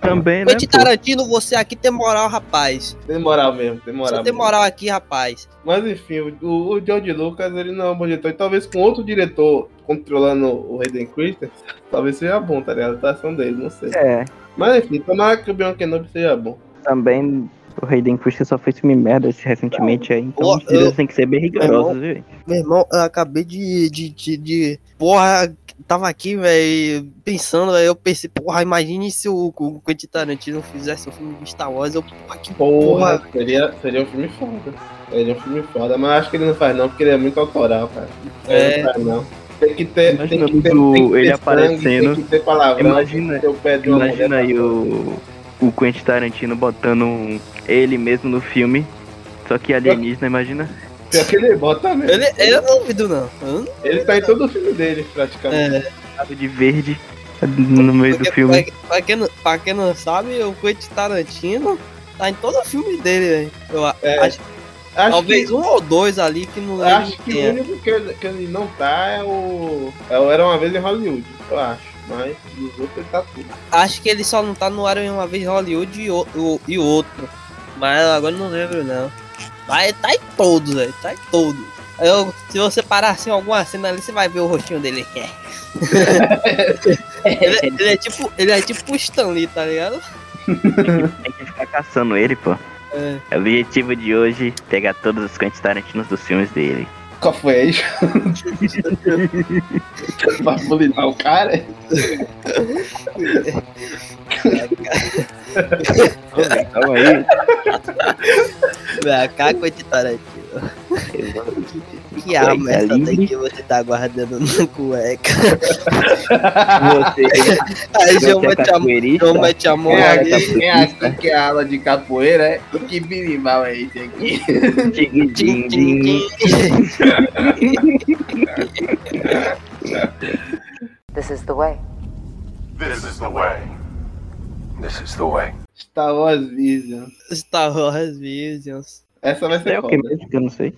Também, né, Quentin pô? Tarantino, você aqui tem moral, rapaz. Tem moral mesmo, tem moral. Você tem mesmo. moral aqui, rapaz. Mas enfim, o, o George Lucas, ele não é um bom diretor. E talvez com outro diretor controlando o Hayden Christensen, talvez seja bom, tá ligado? A atuação dele, não sei. É, Mas enfim, tomara que o Bion Kenobi seja bom. também o Hayden Christensen só fez filme merda esse recentemente aí, então Ó, os direitos têm que ser bem rigorosos, viu? Meu irmão, eu acabei de. de, de, de- porra, tava aqui, velho, pensando, véio, eu pensei, porra, imagine se o, o Quentin Tarantino fizesse um filme de Star Wars. Eu, porra, que Porra, porra. seria, seria um filme foda. Seria um filme foda, mas acho que ele não faz não, porque ele é muito autoral, cara. Ele É. não faz não. Tem que ter, tem Imagina que ter, tem que ter ele sangue, aparecendo. Tem que ter palavrão. Imagina- tem que ter Imagina aí o, o Quentin Tarantino botando um- ele mesmo no filme, só que alienígena, imagina? Pior que ele bota mesmo. Ele, ele não duvido, não. Eu não- Ele tá em todo o filme dele, praticamente. É, de verde no meio do porque filme. Pra, pra quem não, pra quem não sabe, o Quentin Tarantino tá em todo o filme dele, velho. Eu É, acho, Acho talvez que, um ou dois ali que não lembro acho que o é. único que ele, que ele não tá é o. É o Era uma vez em Hollywood, eu acho. Mas dos outros ele tá tudo. Acho que ele só não tá no Era uma vez em Hollywood e, o- o- e outro. Mas agora eu não lembro, não. Mas ele tá em todos, velho. Tá em todos. Eu, se você parar assim alguma cena ali, você vai ver o rostinho dele. ele, ele é tipo, ele é tipo o Stanley, tá ligado? Tem que ficar caçando ele, pô. É. O objetivo de hoje é pegar todos os Quentin Tarantinos dos filmes dele. Qual foi aí? pra bulinar o cara? Calma aí. Cá, Quentin Tarantino. Que arma é essa daqui que você tá guardando na cueca? Você, Aí você João é mete a, capoeirista? João mete a mão É aqui, que é a aula de capoeira, é? Que birimbau é esse aqui? Tim, tim. tim. This is the way. This is the way. This is the way. Star Wars Vision. Star Wars Visions. Essa vai ser É o que mesmo que eu não sei.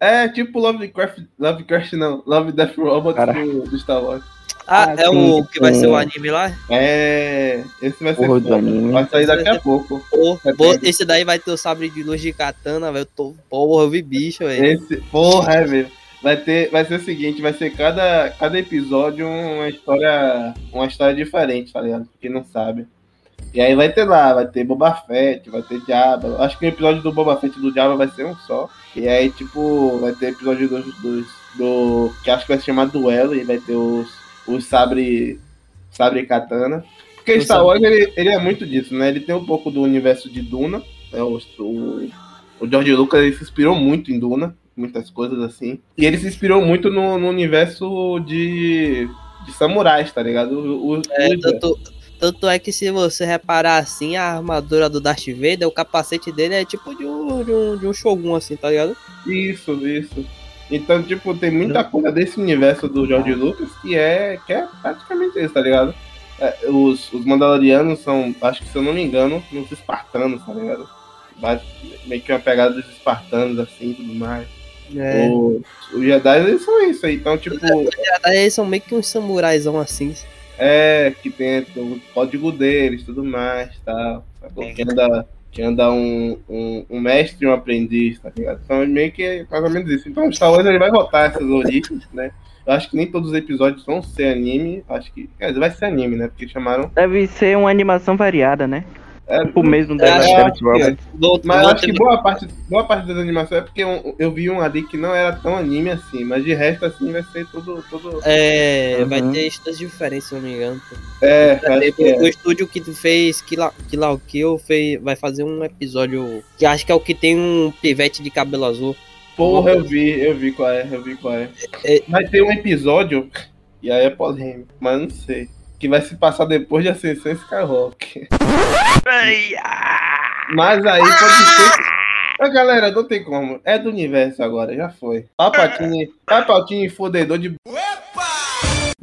É tipo Lovecraft. Lovecraft não. Love Death Robot Cara. do, do Star Wars. Ah, Ah, é o sim, que vai ser o anime lá? É. Esse vai ser Porra foda. anime. Vai sair daqui a pouco. Pô, É bem- esse daí vai ter o sabre de luz de katana, velho. Eu tô. Porra, eu vi bicho, velho. Esse. Porra, é mesmo. Vai ter. Vai ser o seguinte, vai ser cada, cada episódio uma história. Uma história diferente, tá ligado? Quem não sabe. E aí vai ter lá, vai ter Boba Fett, vai ter Diaba. Acho que o episódio do Boba Fett e do Diaba vai ser um só. E aí, tipo, vai ter episódio dos, dos- do. Que acho que vai se chamar Duelo, e vai ter os, os sabre. Sabre katana. Porque O Star Wars ele, ele é muito disso, né? Ele tem um pouco do universo de Duna. Né? O, o, o George Lucas ele se inspirou muito em Duna, muitas coisas assim. E ele se inspirou muito no, no universo de, de samurais, tá ligado? O, o- É, tanto, tanto é que se você reparar assim, a armadura do Darth Vader, o capacete dele é tipo de um, de um, de um Shogun, assim, tá ligado? Isso, isso. Então, tipo, tem muita coisa desse universo do George Lucas que é, que é praticamente isso, tá ligado? É, os, os Mandalorianos são, acho que se eu não me engano, uns espartanos, tá ligado? Meio que uma pegada dos espartanos, assim, e tudo mais. É. Os, os Jedi, eles são isso aí. Então, tipo, Daí eles são meio que uns samuraizão assim. É que tem o código deles, tudo mais, tal. sacou? Que anda, que anda um, um, um mestre e um aprendiz, tá ligado? Então, é meio que mais ou menos isso. Então, o Star Wars ele vai voltar essas origens, né? Eu acho que nem todos os episódios vão ser anime. Acho que. Quer dizer, vai ser anime, né? Porque chamaram. Deve ser uma animação variada, né? É, Tipo mesmo da Eu Love que Death Robot. Vou, mas eu acho que boa parte, boa parte das animações é porque eu, eu vi um ali que não era tão anime assim, mas de resto assim vai ser tudo. tudo... É, vai Uhum. ter histórias diferentes, se eu não me engano. É, Vai que é. O estúdio que fez Kill Kill La Kill fez, vai fazer um episódio que acho que é o que tem um pivete de cabelo azul. Porra, eu vi, eu vi qual é, eu vi qual é. É. Vai ter um episódio, e aí é polêmico, mas não sei. Que vai se passar depois de Ascensão ah! Mas aí pode ser. Mas, galera, não tem como. É do universo agora, já foi. Palpatine, Palpatine fodedor de.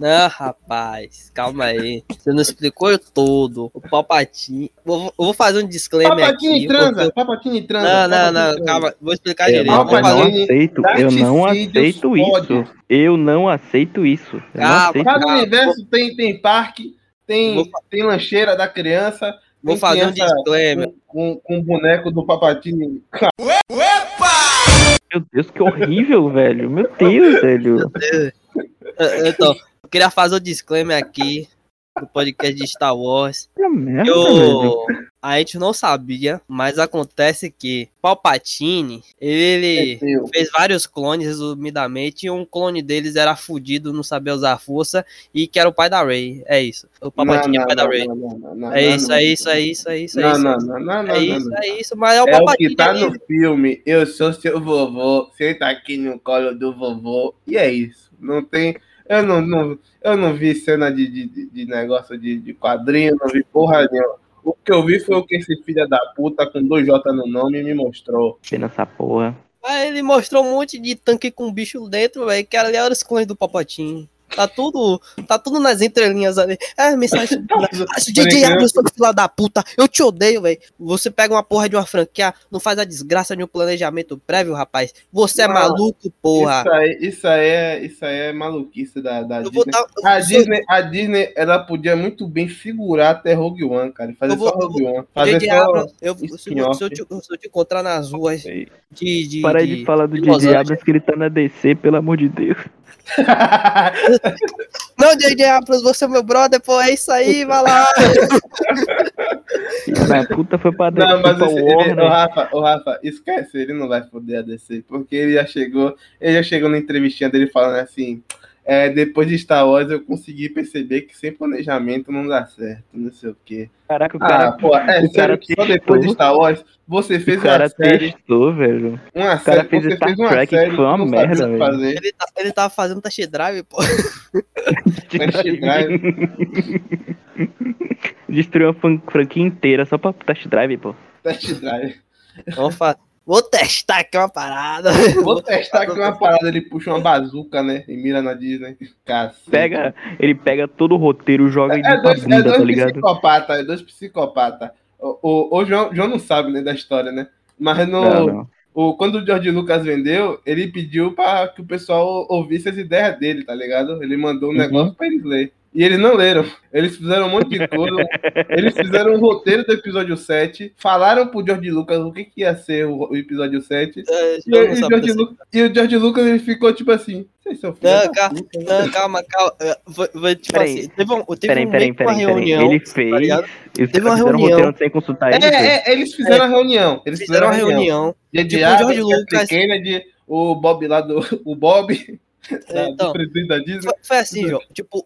Não, rapaz, calma aí. Você não explicou tudo. O Palpatine. Vou, eu vou fazer um disclaimer Palpatine aqui. transa, porque- Palpatine transa. Não, não, não, calma. Vou explicar Eu direito. não, eu não aceito, eu não aceito isso. Eu não aceito isso. Calma. Cada Ah, universo tem, tem parque, tem, Vou tem lancheira da criança. Vou fazer um disclaimer. Com, com, boneco do Palpatine. Meu Deus, que horrível, velho. Meu Deus, velho. Então, queria fazer um disclaimer aqui do podcast de Star Wars. Que merda, velho. Eu, a gente não sabia, mas acontece que Palpatine, ele Meu. fez vários clones, resumidamente, e um clone deles era fudido, não sabia usar a força, e que era o pai da Rey. É isso. O Palpatine é o pai da Rey. não, não, não, É não, isso, não. é isso, é isso, é isso, é Não, isso. não, não, não, não, É não, isso, não. é isso, mas é o É o Palpatine. que tá no filme. Eu sou seu vovô. Senta aqui no colo do vovô. E é isso. Não tem. Eu não, não, eu não vi cena de, de, de- negócio de, de quadrinho, não vi porra nenhuma. O que eu vi foi o que esse filho da puta com dois J no nome me mostrou. Vendo essa porra. Aí ele mostrou um monte de tanque com bicho dentro, velho, que ali era os clones do Papatinho. Tá tudo, tá tudo nas entrelinhas ali. É, mensagem. DJ Abrams, seu filho da puta, eu te odeio, velho. Você pega uma porra de uma franquia, não faz a desgraça de um planejamento prévio, rapaz. Você é Não, maluco, porra. Isso aí, isso aí é, isso aí é maluquice da, da Eu Disney. dar. A Disney, a Disney, ela podia muito bem figurar até Rogue One, cara. Fazer Eu vou- só Rogue One. Fazer DJ só... Abrams, eu, se, eu, se eu te, se eu te encontrar nas ruas de. de Para de falar do de DJ. Abrams que ele tá na DC, pelo amor de Deus. Não, DJ Abrams, você é meu brother, pô, é isso aí, vai lá. Filho da puta foi pra, Não, foi mas esse, ele, o Rafa, o Rafa, esquece, ele não vai poder DC, porque ele já chegou, ele já chegou na entrevistinha dele falando assim, é, depois de Star Wars eu consegui perceber que sem planejamento não dá certo, não sei o quê. Caraca, o Ah, cara, pô, é o sério cara que só depois de. Star Wars você fez o cara uma série, testou, velho. uma cara série, fez você Star fez uma Trek, que série foi uma merda, o velho. fazer. Ele, tá- ele tava fazendo test drive, pô. Test drive. Destruiu a fran- franquia inteira só pra test drive, pô. Test drive. Vamos fa- Vou testar aqui uma parada. Vou testar aqui uma parada, ele puxa uma bazuca, né? E mira na Disney. Cacete. Pega, ele pega todo o roteiro, joga É de pra dois, é bunda, dois tá ligado? psicopatas, é dois psicopatas. O, o, o João, João não sabe né, da história, né? Mas no, Não, não. O, quando o George Lucas vendeu, ele pediu para que o pessoal ouvisse as ideias dele, tá ligado? Ele mandou um Uhum. negócio pra eles lerem. E eles não leram. Eles fizeram um monte de coisa. eles fizeram um roteiro do episódio 7. Falaram pro George Lucas o que, que ia ser o, o episódio 7. É, E, e George Lucas, e o George Lucas ele ficou tipo assim: Não, puta, né?" não, calma, calma. É, foi tipo Peraí. assim, teve um, teve Peraí, um peraí, uma peraí, peraí. reunião. Ele tá fez. ligado? Eles Teve uma fizeram um reunião. roteiro sem consultar ele. foi? É, é, eles fizeram a reunião. Eles Fizeram uma reunião. reunião. J.J. Tipo, o George Lucas- Kennedy, o Bob lá do. O Bob, da- Então, da Disney. Foi, foi assim, João. Tipo,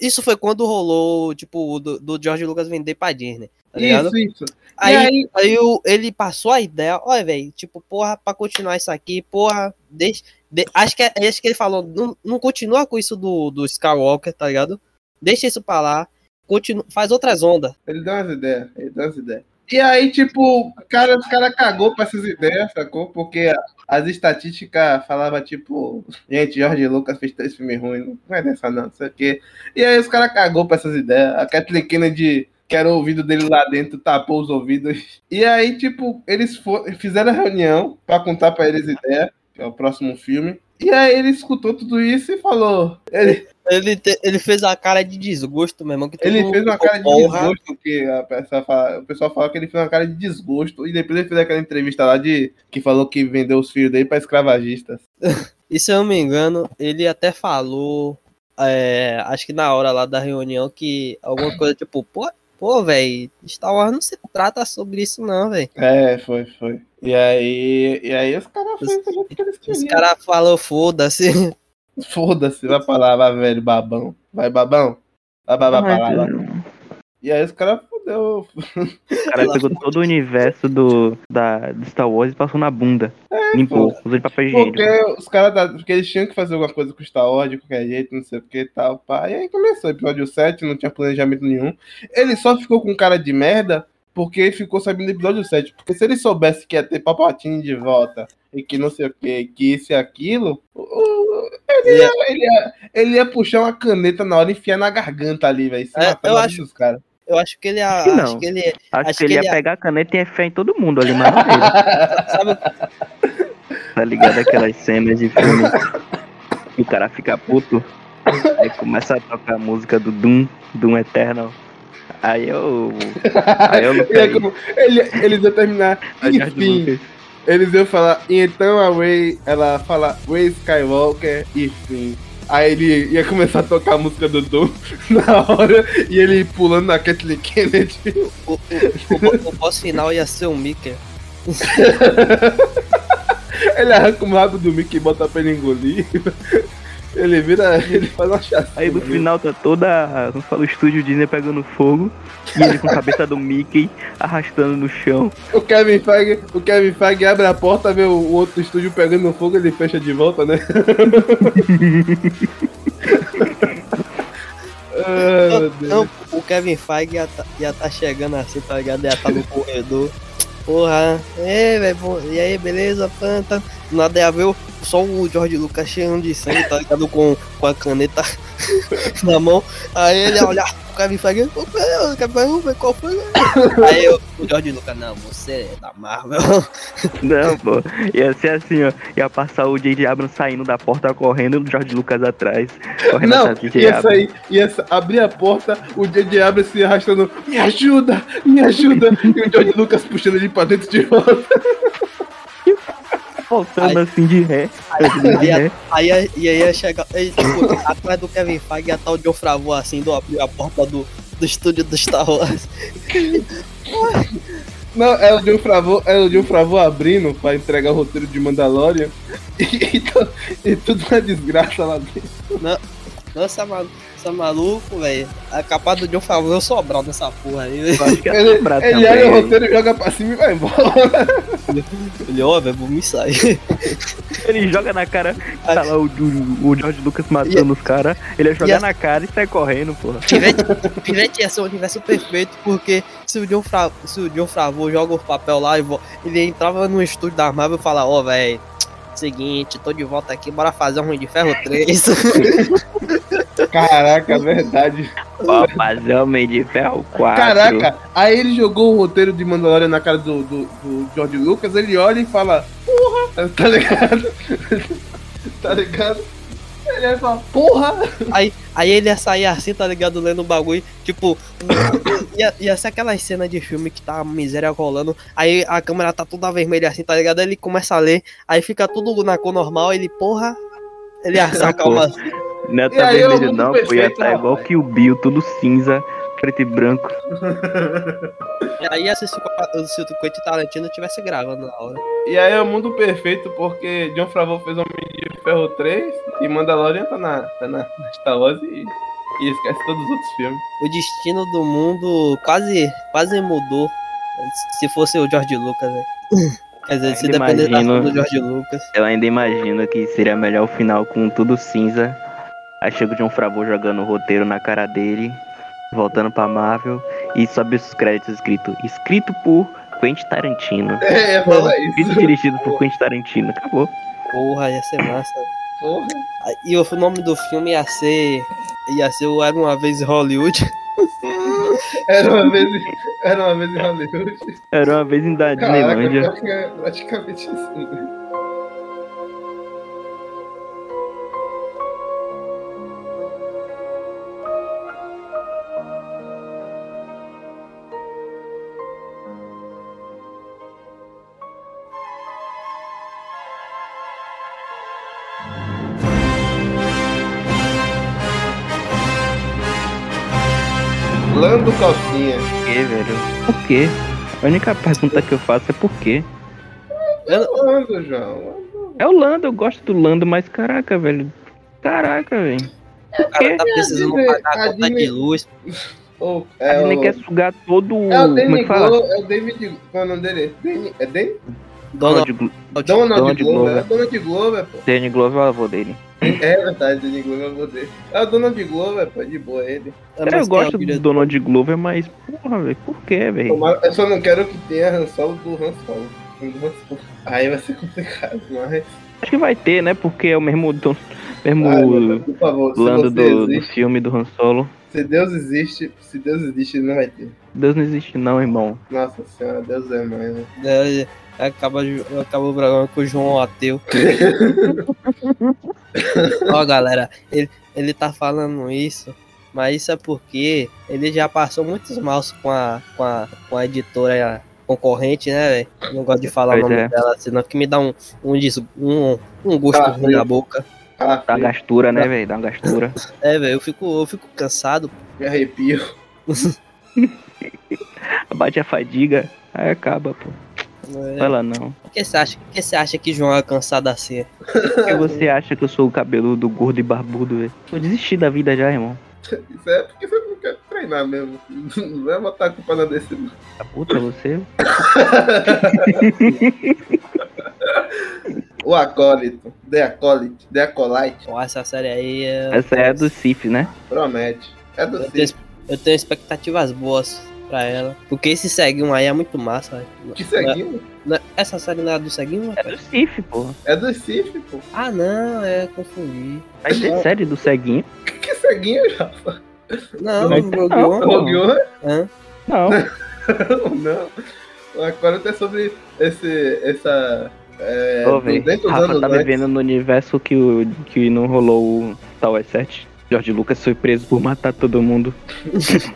isso foi quando rolou, tipo, do, do George Lucas vender pra Disney. Tá ligado? Isso, isso. Aí, aí- aí, ele passou a ideia, olha, velho, tipo, porra, pra continuar isso aqui, porra, deixa. de- acho, que, acho que ele falou, não, não continua com isso do, do Skywalker, tá ligado? Deixa isso pra lá, continua, faz outras ondas. Ele deu umas ideias, ele deu umas ideias. E aí, tipo, cara, os cara cagou pra essas ideias, sacou? Porque as estatísticas falavam, tipo, gente, Jorge Lucas fez três filmes ruins, não vai dessa não, não sei o quê. E aí os caras cagou pra essas ideias. A Kathleen Kennedy, que era o ouvido dele lá dentro, tapou os ouvidos. E aí, tipo, eles fizeram a reunião pra contar pra eles ideias, que é o próximo filme. E aí ele escutou tudo isso e falou. Ele, Ele, te- ele fez a cara de desgosto, meu irmão. Que Ele fez uma cara de porra. desgosto, que a pessoa fala, o pessoal fala que ele fez uma cara de desgosto, e depois ele fez aquela entrevista lá de que falou que vendeu os filhos dele para escravagistas. E se eu não me engano, ele até falou, é, acho que na hora lá da reunião, que alguma coisa tipo, pô, pô, velho, Star Wars não se trata sobre isso, não, velho. É, foi, foi. E aí, e aí os caras Os- fez do jeito que eles Os queriam. caras falaram, foda-se. Foda-se, vai pra lá, vai, velho, babão. Vai, babão. Vai, vai, vai pra lá, vai. E aí os caras fudeu. O cara pegou todo o universo do, da, do Star Wars e passou na bunda. Limpou, pô. usou de papel higiênico. Porque os caras, da- porque eles tinham que fazer alguma coisa com o Star Wars de qualquer jeito, não sei o que e tal, pá. E aí começou o episódio 7, não tinha planejamento nenhum. Ele só ficou com cara de merda porque ficou sabendo do episódio 7. Porque se ele soubesse que ia ter Papatinho de volta e que não sei o que, que isso e aquilo, ele, ia, ele, ia, ele ia puxar uma caneta na hora e enfiar na garganta ali, velho. É, eu acho- caras. Eu acho que ele ia- Acho que não. acho que ele Acho, acho que ele que ia ele- pegar a caneta e ia enfiar em todo mundo ali, mas não sabe, Tá ligado? Aquelas cenas de filme que o cara fica puto. Aí começa a tocar a música do Doom, Doom Eternal. Aí eu. Aí eu não ele, eles iam terminar. Enfim. Eles iam falar, e então a Ray, ela fala Ray Skywalker, enfim. Aí ele ia começar a tocar a música do Doom na hora, e ele pulando na Kathleen Kennedy. o, o, o, o boss final ia ser o Mickey. Ele arranca o rabo do Mickey e bota pra ele engolir. Ele vira, ele faz uma chacina. Aí no final tá toda. Como fala, o estúdio Disney pegando fogo. E ele com a cabeça do Mickey arrastando no chão. O Kevin Feige, o Kevin Feige abre a porta, vê o, outro estúdio pegando fogo, ele fecha de volta, né? Ai, meu Deus. Não, o Kevin Feige ia tá, ia tá chegando assim, tá ligado? Ia tá no corredor. Porra, é, velho, e aí, beleza, planta? Nada ia ver o- só o George Lucas cheio de sangue, tá ligado? Com, com a caneta na mão. Aí ele ia olhar pro Kevin Feige, "Ô, peraí, Kevin Feige, vamos ver qual foi. Aí eu, o George Lucas, não, você é da Marvel. Não, pô. Ia ser assim, ó. Ia passar o J.J. Abrams saindo da porta correndo e o George Lucas atrás. Correndo Não, atrás do ia Abrams. sair, ia abrir a porta, o JJ abre se arrastando, me ajuda, me ajuda, e o George Lucas puxando ele pra dentro de volta. Voltando Aí- assim de ré. de Aí, ré. aí, aí, e aí ia chegar, aí, tipo, atrás do Kevin Feige ia estar o John Favreau assim, do abrir a porta do, do estúdio do Star Wars. Não, é o John Favreau, é o John Favreau abrindo pra entregar o roteiro de Mandalorian, e, to- e tudo uma desgraça lá dentro. Nossa, maluco, essa maluco, velho. A capa do John Favreau Sobral nessa porra aí. Que ia Ele, sobrar ele também. olha o roteiro, joga pra cima e vai embora. Ele, ó, velho, vou me sair. Ele joga na cara, tá lá o, o, o George Lucas matando os caras. Ele ia jogar na cara e sai correndo, porra. Pivete, Pivete ia ser um universo perfeito, porque se o John, Fra, se o John Favreau joga o papel lá, e ele entrava no estúdio da Marvel e falava, ó, velho, seguinte, tô de volta aqui, bora fazer um Ruim de Ferro 3. Caraca, verdade. Fazer Homem de Ferro 4. Caraca, aí ele jogou o roteiro de Mandalorian na cara do, do, do George Lucas, ele olha e fala, porra, tá ligado? tá ligado? Ele aí fala, porra! Aí, aí ele ia sair assim, tá ligado? Lendo o bagulho. Tipo, ia, ia ser aquelas cenas de filme que tá a miséria rolando. Aí a câmera tá toda vermelha assim, tá ligado? Aí ele começa a ler. Aí fica tudo na cor normal. Ele, porra. Ele ia sacar uma. Não E tá aí, vermelho não, pô. Ia tá igual que o Bill, tudo cinza, preto e branco. Aí ia ser se o se o Quentin Tarantino tivesse gravando na hora. E aí é o mundo perfeito porque John Favreau fez Homem de Ferro 3 e Mandalorian tá na, tá na Star Wars e, e esquece todos os outros filmes. O destino do mundo quase, quase mudou. Se fosse o George Lucas, velho. Quer dizer, se Ainda depender da imagino- ação do George Lucas. Eu ainda imagino que seria melhor o final com tudo cinza. Aí chega o John Favreau jogando o roteiro na cara dele, voltando pra Marvel, e sobe os créditos escrito, escrito por Quentin Tarantino. É, ia falar Escrito isso. dirigido por Quentin Tarantino. Acabou. Porra, ia ser massa. Porra. E o nome do filme ia ser. Ia ser o Era uma vez em Hollywood. Era uma vez, era uma vez em Hollywood. Era uma vez em Disneylândia. praticamente assim. Quê, velho? Por quê? A única pergunta que eu faço é por quê? Lando, João. É o Lando, eu gosto do Lando, mas caraca, velho. Caraca, velho. O cara tá precisando pagar a a conta de luz. Oh, A é, Disney o... quer sugar todo o. é o é Danny? Glover. É o David. Qual é o nome dele? Danny- É Dan? Donald, Donald Donald, Donald Glover. Glover. É o Donald Glover, pô. Danny Glover é o avô dele. É verdade, Danny Glover é o poder. É o Donald Glover, pô, de boa ele. é, eu é o gosto do? Donald Glover, mas porra, velho, por quê, velho? Eu só não quero que tenha Han Solo do Han Solo. Do Han Solo. Aí vai ser complicado, mas. Acho que vai ter, né? Porque é o mesmo, mesmo Ai, meu Deus, por favor, se Lando do, do existe, filme do Han Solo. se Deus existe, se Deus existe, ele não vai ter. Deus não existe não, irmão. Nossa senhora, Deus é mãe, né? É, acaba, acaba o programa com o João Ateu. Ó, galera, ele, ele tá falando isso, mas isso é porque ele já passou muitos maus com a, com a, com a editora concorrente, né, velho? Não gosto de falar Pois o nome é. dela, senão que me dá um, um, um, um gosto ruim na boca. Ah, Dá uma gastura, né, velho? Dá uma gastura. É, velho, eu fico, eu fico cansado. me arrepio. Bate a fadiga, aí acaba, pô. É, Vai lá não. Por que você acha, que você acha que João é cansado assim? Por que você acha que eu sou o cabeludo, gordo e barbudo, velho? Eu desisti da vida já, irmão. Isso é porque você não quer treinar mesmo. Não vai botar a culpa na desse. não. Tá puta você? O acólito. The Acolyte. The Acolyte. Ó, essa série aí é. Essa é a do Sif, né? Promete. É do Eu tenho, Cid. eu tenho expectativas boas. Pra ela. Porque esse ceguinho aí é muito massa. Que ceguinho? Não é- Essa série não é do ceguinho, É do Cif, pô. É do Sif, pô. Ah, não, é, confundi. Vai ter série do ceguinho? Que ceguinho, Rafa? Não, Não, não, One. Rogue One? Hã? Não. não. Agora até sobre esse, essa. É, Ô, véi, 200 Rafa tá vivendo no universo que, o, que não rolou o Tower 7. George Lucas foi preso por matar todo mundo.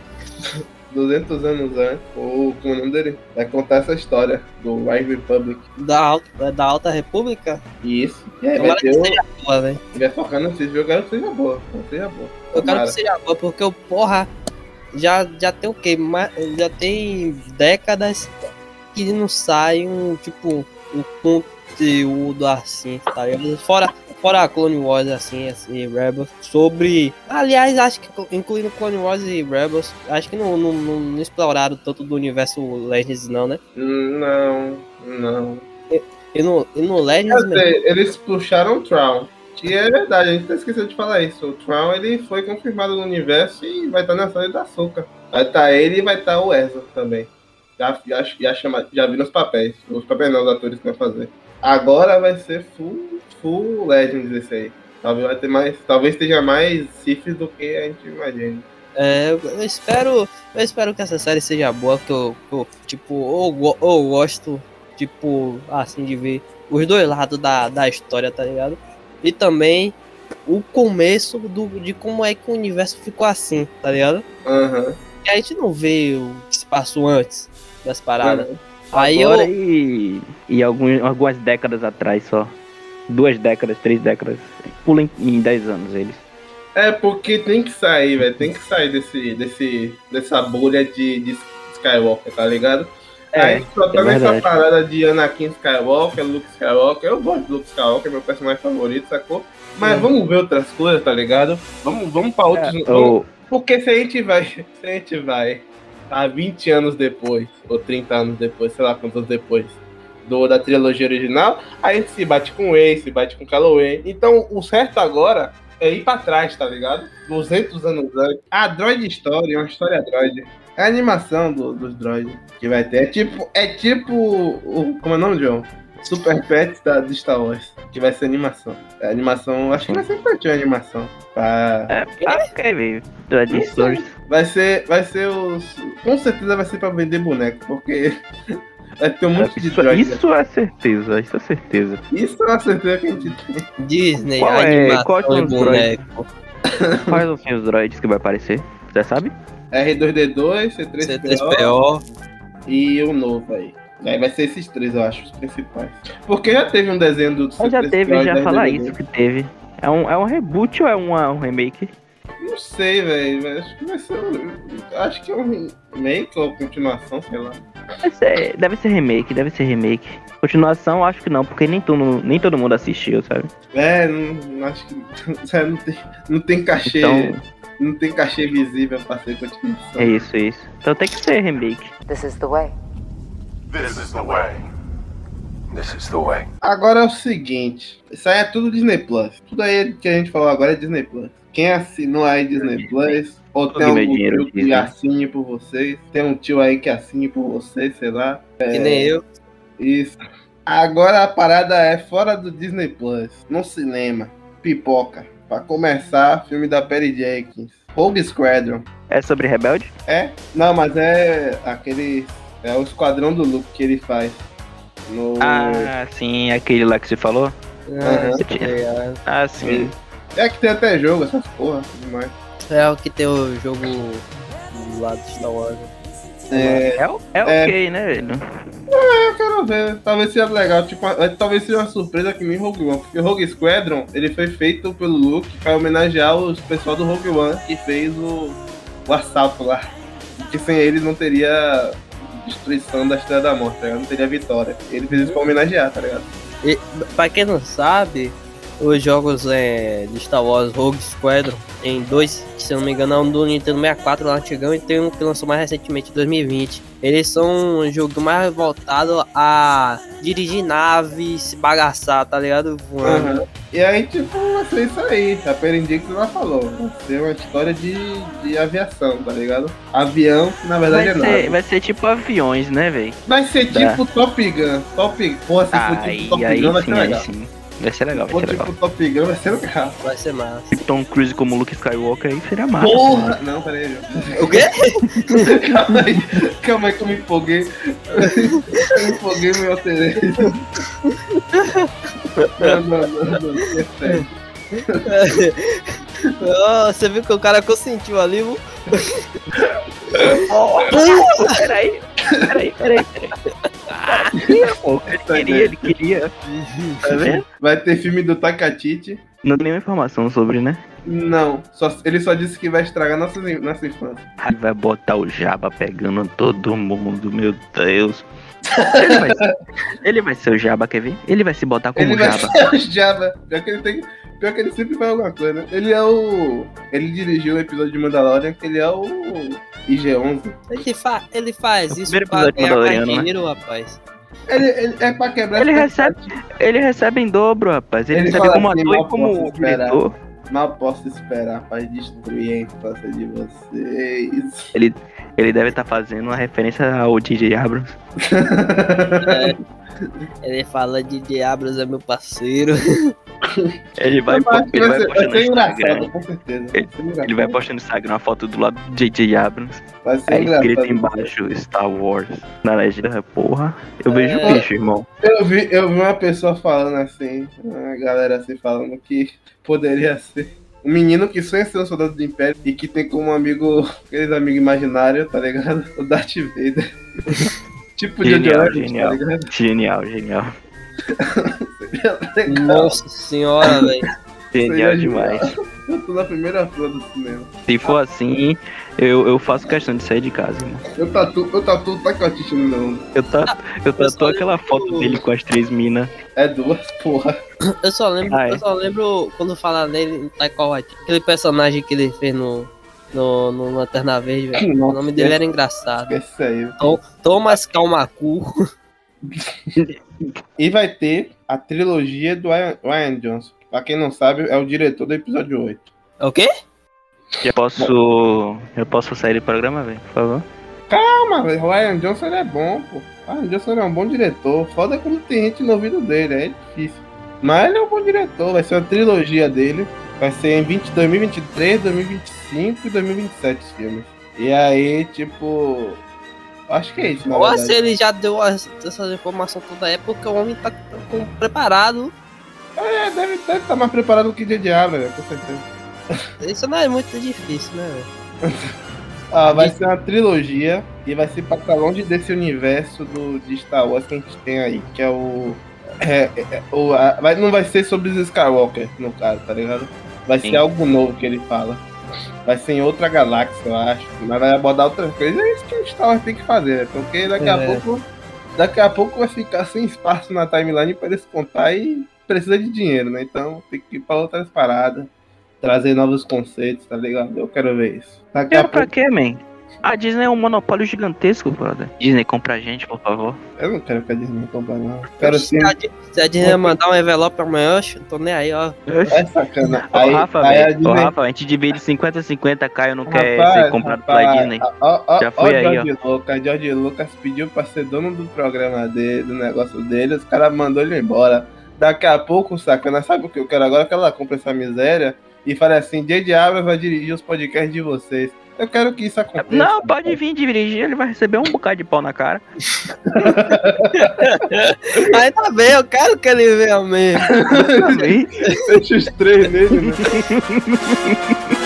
200 anos antes, ou como é o nome dele? Vai contar essa história do Rise Republic. Da Alta, da Alta República? Isso. E aí vai ter que seja boa, velho. Vai focar no Sif. Eu quero que seja boa. Que seja boa. Eu quero que seja boa, porque o porra já, já tem o quê? Já tem décadas que não sai um, tipo, um conteúdo assim, tá ligado? Fora, fora Clone Wars, assim, assim, Rebels, sobre... Aliás, acho que incluindo Clone Wars e Rebels, acho que não, não, não, exploraram tanto do universo Legends não, né? Não, não. E no, e no Legends mesmo, eles puxaram o Tron. Que é verdade, a gente até esqueceu de falar isso. O Tron ele foi confirmado no universo e vai estar na série da Soca. Vai estar ele e vai estar o Ezra também. Já, já, já, chama, já vi nos papéis. Os papéis não, os atores que vão fazer. Agora vai ser full, full Legends esse aí. Talvez vai ter mais. Talvez esteja mais Sif do que a gente imagina. É, eu espero, eu espero que essa série seja boa, que eu, eu, tipo, eu, go- eu gosto, tipo, assim, de ver os dois lados da, da história, tá ligado? E também o começo do, de como é que o universo ficou assim, tá ligado? Aham. Que a gente não vê o que se passou antes das paradas. aham. Aí Agora eu, e, e algum, algumas décadas atrás só. Duas décadas, três décadas. Pula em, em 10 anos eles. É porque tem que sair, velho. Tem que sair desse, desse, dessa bolha de, de Skywalker, tá ligado? a gente só tá é nessa verdade. parada de Anakin Skywalker, Luke Skywalker. Eu gosto de Luke Skywalker, meu personagem favorito, sacou? Mas Hum. vamos ver outras coisas, tá ligado? Vamos, vamos pra outros. vamos- Ou- Porque se a gente vai. Se a gente vai. Tá 20 anos depois, ou 30 anos depois, sei lá quantos anos depois. Do, da trilogia original, a gente se bate com o Ace, se bate com o Calloway. Então, o certo agora é ir pra trás, tá ligado? 200 anos antes. A Droid Story é uma história droid. É a animação do- dos droids que vai ter. É tipo, é tipo o. Como é o nome, John? Super Pets da, do Star Wars. Que vai ser animação. A animação, acho que vai ser infantil a animação. Pra... É, ah, ok, velho. Dread Stories. Vai ser, vai ser os. Com certeza vai ser pra vender boneco, porque vai ter um monte de Isso, droid. isso é certeza, isso é certeza. Isso é uma certeza que a gente tem. Disney, Qual é- animação qual os boneco. Quais são os droids que vai aparecer? Você sabe? R2D2, C3PO C3PO, e o novo aí. Aí vai ser esses três, eu acho, os principais. Porque já teve um desenho do Eu já C3PO teve, já falar R2D2. isso que teve. É um, é um reboot ou é uma- um remake? Não sei, velho. Acho que vai ser. um- Acho que é um remake ou continuação, sei lá. Deve ser, deve ser remake, deve ser remake. Continuação, acho que não, porque nem todo, nem todo mundo assistiu, sabe? É, não, não acho que. sabe, Não tem, não tem cachê. Então, Não tem cachê visível pra ser continuação. é isso, é isso. Então tem que ser remake. This is the way. This is the way. This is the way. Agora é o seguinte, isso aí é tudo Disney Plus. Tudo aí que a gente falou agora é Disney Plus. Quem assinou aí Disney Plus, ou tem algum dinheiro, tio que assine por vocês, tem um tio aí que assine por vocês, sei lá. que nem eu. Isso. Agora a parada é fora do Disney Plus, no cinema, pipoca. Pra começar, filme da Perry Jenkins, Rogue Squadron. É sobre Rebelde? É? Não, mas é aquele. É o Esquadrão do Luke que ele faz. No... Ah, sim, aquele lá que você falou? Ah, ligado. Ah, sim. É que tem até jogo, essas porra, demais. É o que tem o jogo do lado de Star Wars. É, É, o- é É. ok, né, velho? eu quero ver. Talvez seja legal. Tipo, é, talvez seja uma surpresa que nem Rogue One. Porque o Rogue Squadron, ele foi feito pelo Luke pra homenagear os pessoal do Rogue One que fez o, o assalto lá. Porque sem ele não teria destruição da Estrela da Morte, tá ligado? Não teria vitória. Ele fez isso pra homenagear, tá ligado? E, pra quem não sabe, os jogos é, de Star Wars Rogue Squadron tem dois, que se eu não me engano, é um do Nintendo 64 lá antigão e tem um que lançou mais recentemente em 2020. Eles são um jogo mais voltado a dirigir nave, se bagaçar, tá ligado? Voando. Aham. E aí, tipo, vai ser isso aí. A Perindix já falou. Vai ser uma história de, de aviação, tá ligado? Avião, que na verdade Vai é ser, nada. vai ser tipo aviões, né, velho? Vai ser Tá. tipo Top Gun. Top Porra, se for tipo Top aí Gun, vai ser sim, aí legal. sim. Vai ser legal, vai ser legal. tipo Top Gun, vai ser legal. Vai ser massa. Tipo Tom Cruise como Luke Skywalker aí seria massa. Porra! Não, peraí, João. O quê? calma aí, calma aí que eu me empolguei. Eu me empolguei e me alterei. Não, não, não, não, sério. Ó, você viu que o cara consentiu ali, viu? Peraí, peraí, peraí, peraí. Ele queria, ele queria. Tá vendo? Vai ter filme do Takatiti. Não tem nenhuma informação sobre, né? Não, só, ele só disse que vai estragar nossa, nossa infância. Vai botar o Jabba pegando todo mundo, meu Deus. Ele vai, ser, ele vai ser o Jabba, quer ver? Ele vai se botar como Ele vai Jabba. ser o Jabba. Pior que ele tem. Pior que ele sempre faz alguma coisa, né? Ele é o. Ele dirigiu o episódio de Mandalorian, que ele é o IG-11. Ele, fa ele faz É o isso pra ganhar mais né? dinheiro, rapaz. Ele, ele é pra quebrar Ele expectativa. Ele recebe em dobro, rapaz. Ele, Ele recebe como assim, ator e como diretor. Mal posso esperar pra destruir a infância de vocês. Ele deve estar fazendo uma referência ao DJ Abrams. Ele fala de Diablos é meu parceiro. Ele vai, ele vai ser- postando no ser Instagram. com certeza. Vai engraçado. Ele vai postando no Instagram uma foto do lado do JJ Abrams. Vai ser Aí escrito engraçado. embaixo Star Wars. Na legenda, porra. Eu vejo É. o bicho, irmão. Eu vi, eu vi uma pessoa falando assim, a galera assim falando que poderia ser um menino que sonha ser um soldado do Império e que tem como amigo, aqueles amigos imaginários, tá ligado? O Darth Vader. tipo de Genial, genial. tá ligado? Genial, genial. Seria. Nossa senhora, velho. Genial demais. Eu tô na primeira fila do cinema. Se for assim, eu, eu faço questão de sair de casa, irmão. Eu tatuo, eu tatuo o Takatiche no meu ombro. Eu, tá, eu Eu só tatuo aquela foto dele com as três minas. É duas, porra. Eu só lembro, Ah, é? eu só lembro quando fala nele Taika Waititi, aquele personagem que ele fez no no, no Lanterna Verde, velho. O nome dele era engraçado. Esse aí. Thomas Calmacu. E vai ter a trilogia do Ryan, Ryan Johnson. Pra quem não sabe, é o diretor do episódio 8. É o quê? Eu posso. Eu posso sair do programa, velho, por favor? Calma, velho. O Ryan Johnson é bom, pô. O Ryan Johnson é um bom diretor. Foda é quando tem gente no ouvido dele, é difícil. Mas ele é um bom diretor, vai ser uma trilogia dele. Vai ser em 20, 2023, 2025 e 2027 os filmes. E aí, tipo. Acho que é isso, Ou se verdade. ele já deu as- essas informações toda a época, o homem tá, tá com- preparado. É, deve estar mais preparado do que de Diablo, velho, com certeza. Isso não é muito difícil, né, velho? Ah, vai ser uma trilogia e vai ser pra ficar longe desse universo do, de Star Wars que a gente tem aí, que é o. É, é, é, o a- vai, não vai ser sobre os Skywalker, no caso, tá ligado? Vai Sim. ser algo novo que ele fala. Vai ser em outra galáxia, eu acho. Mas vai abordar outras coisas. É isso que o Star Wars tem que fazer, né? Porque daqui a É. pouco. Daqui a pouco vai ficar sem espaço na timeline pra eles contar e precisa de dinheiro, né? Então tem que ir pra outras paradas. Trazer novos conceitos, tá ligado? Eu quero ver isso. Daqui a Quero pra pouco. quê, man? A Disney é um monopólio gigantesco, brother. Disney, compra a gente, por favor. Eu não quero que a Disney compre, não. Quero sim. Se a Di- se a Disney mandar um envelope amanhã, eu tô nem aí, ó. É sacana. Ô, Aí, Rafa, aí a velho. Ô, Disney. Rafa, a gente divide 50-50, Caio não quer Rapaz, ser comprado rapaz, pela Disney. Ó, ó, Já ó, fui aí, George Lucas. George Lucas pediu pra ser dono do programa dele, do negócio dele. Os caras mandou ele embora. Daqui a pouco, sacana, sabe o que eu quero agora? Que ela compre essa miséria e fale assim: J.J. Abrams vai dirigir os podcasts de vocês. Eu quero que isso aconteça. Não, pode vir dirigir, ele vai receber um bocado de pau na cara. Ainda bem, eu quero que ele venha mesmo. Deixa os três nele, né?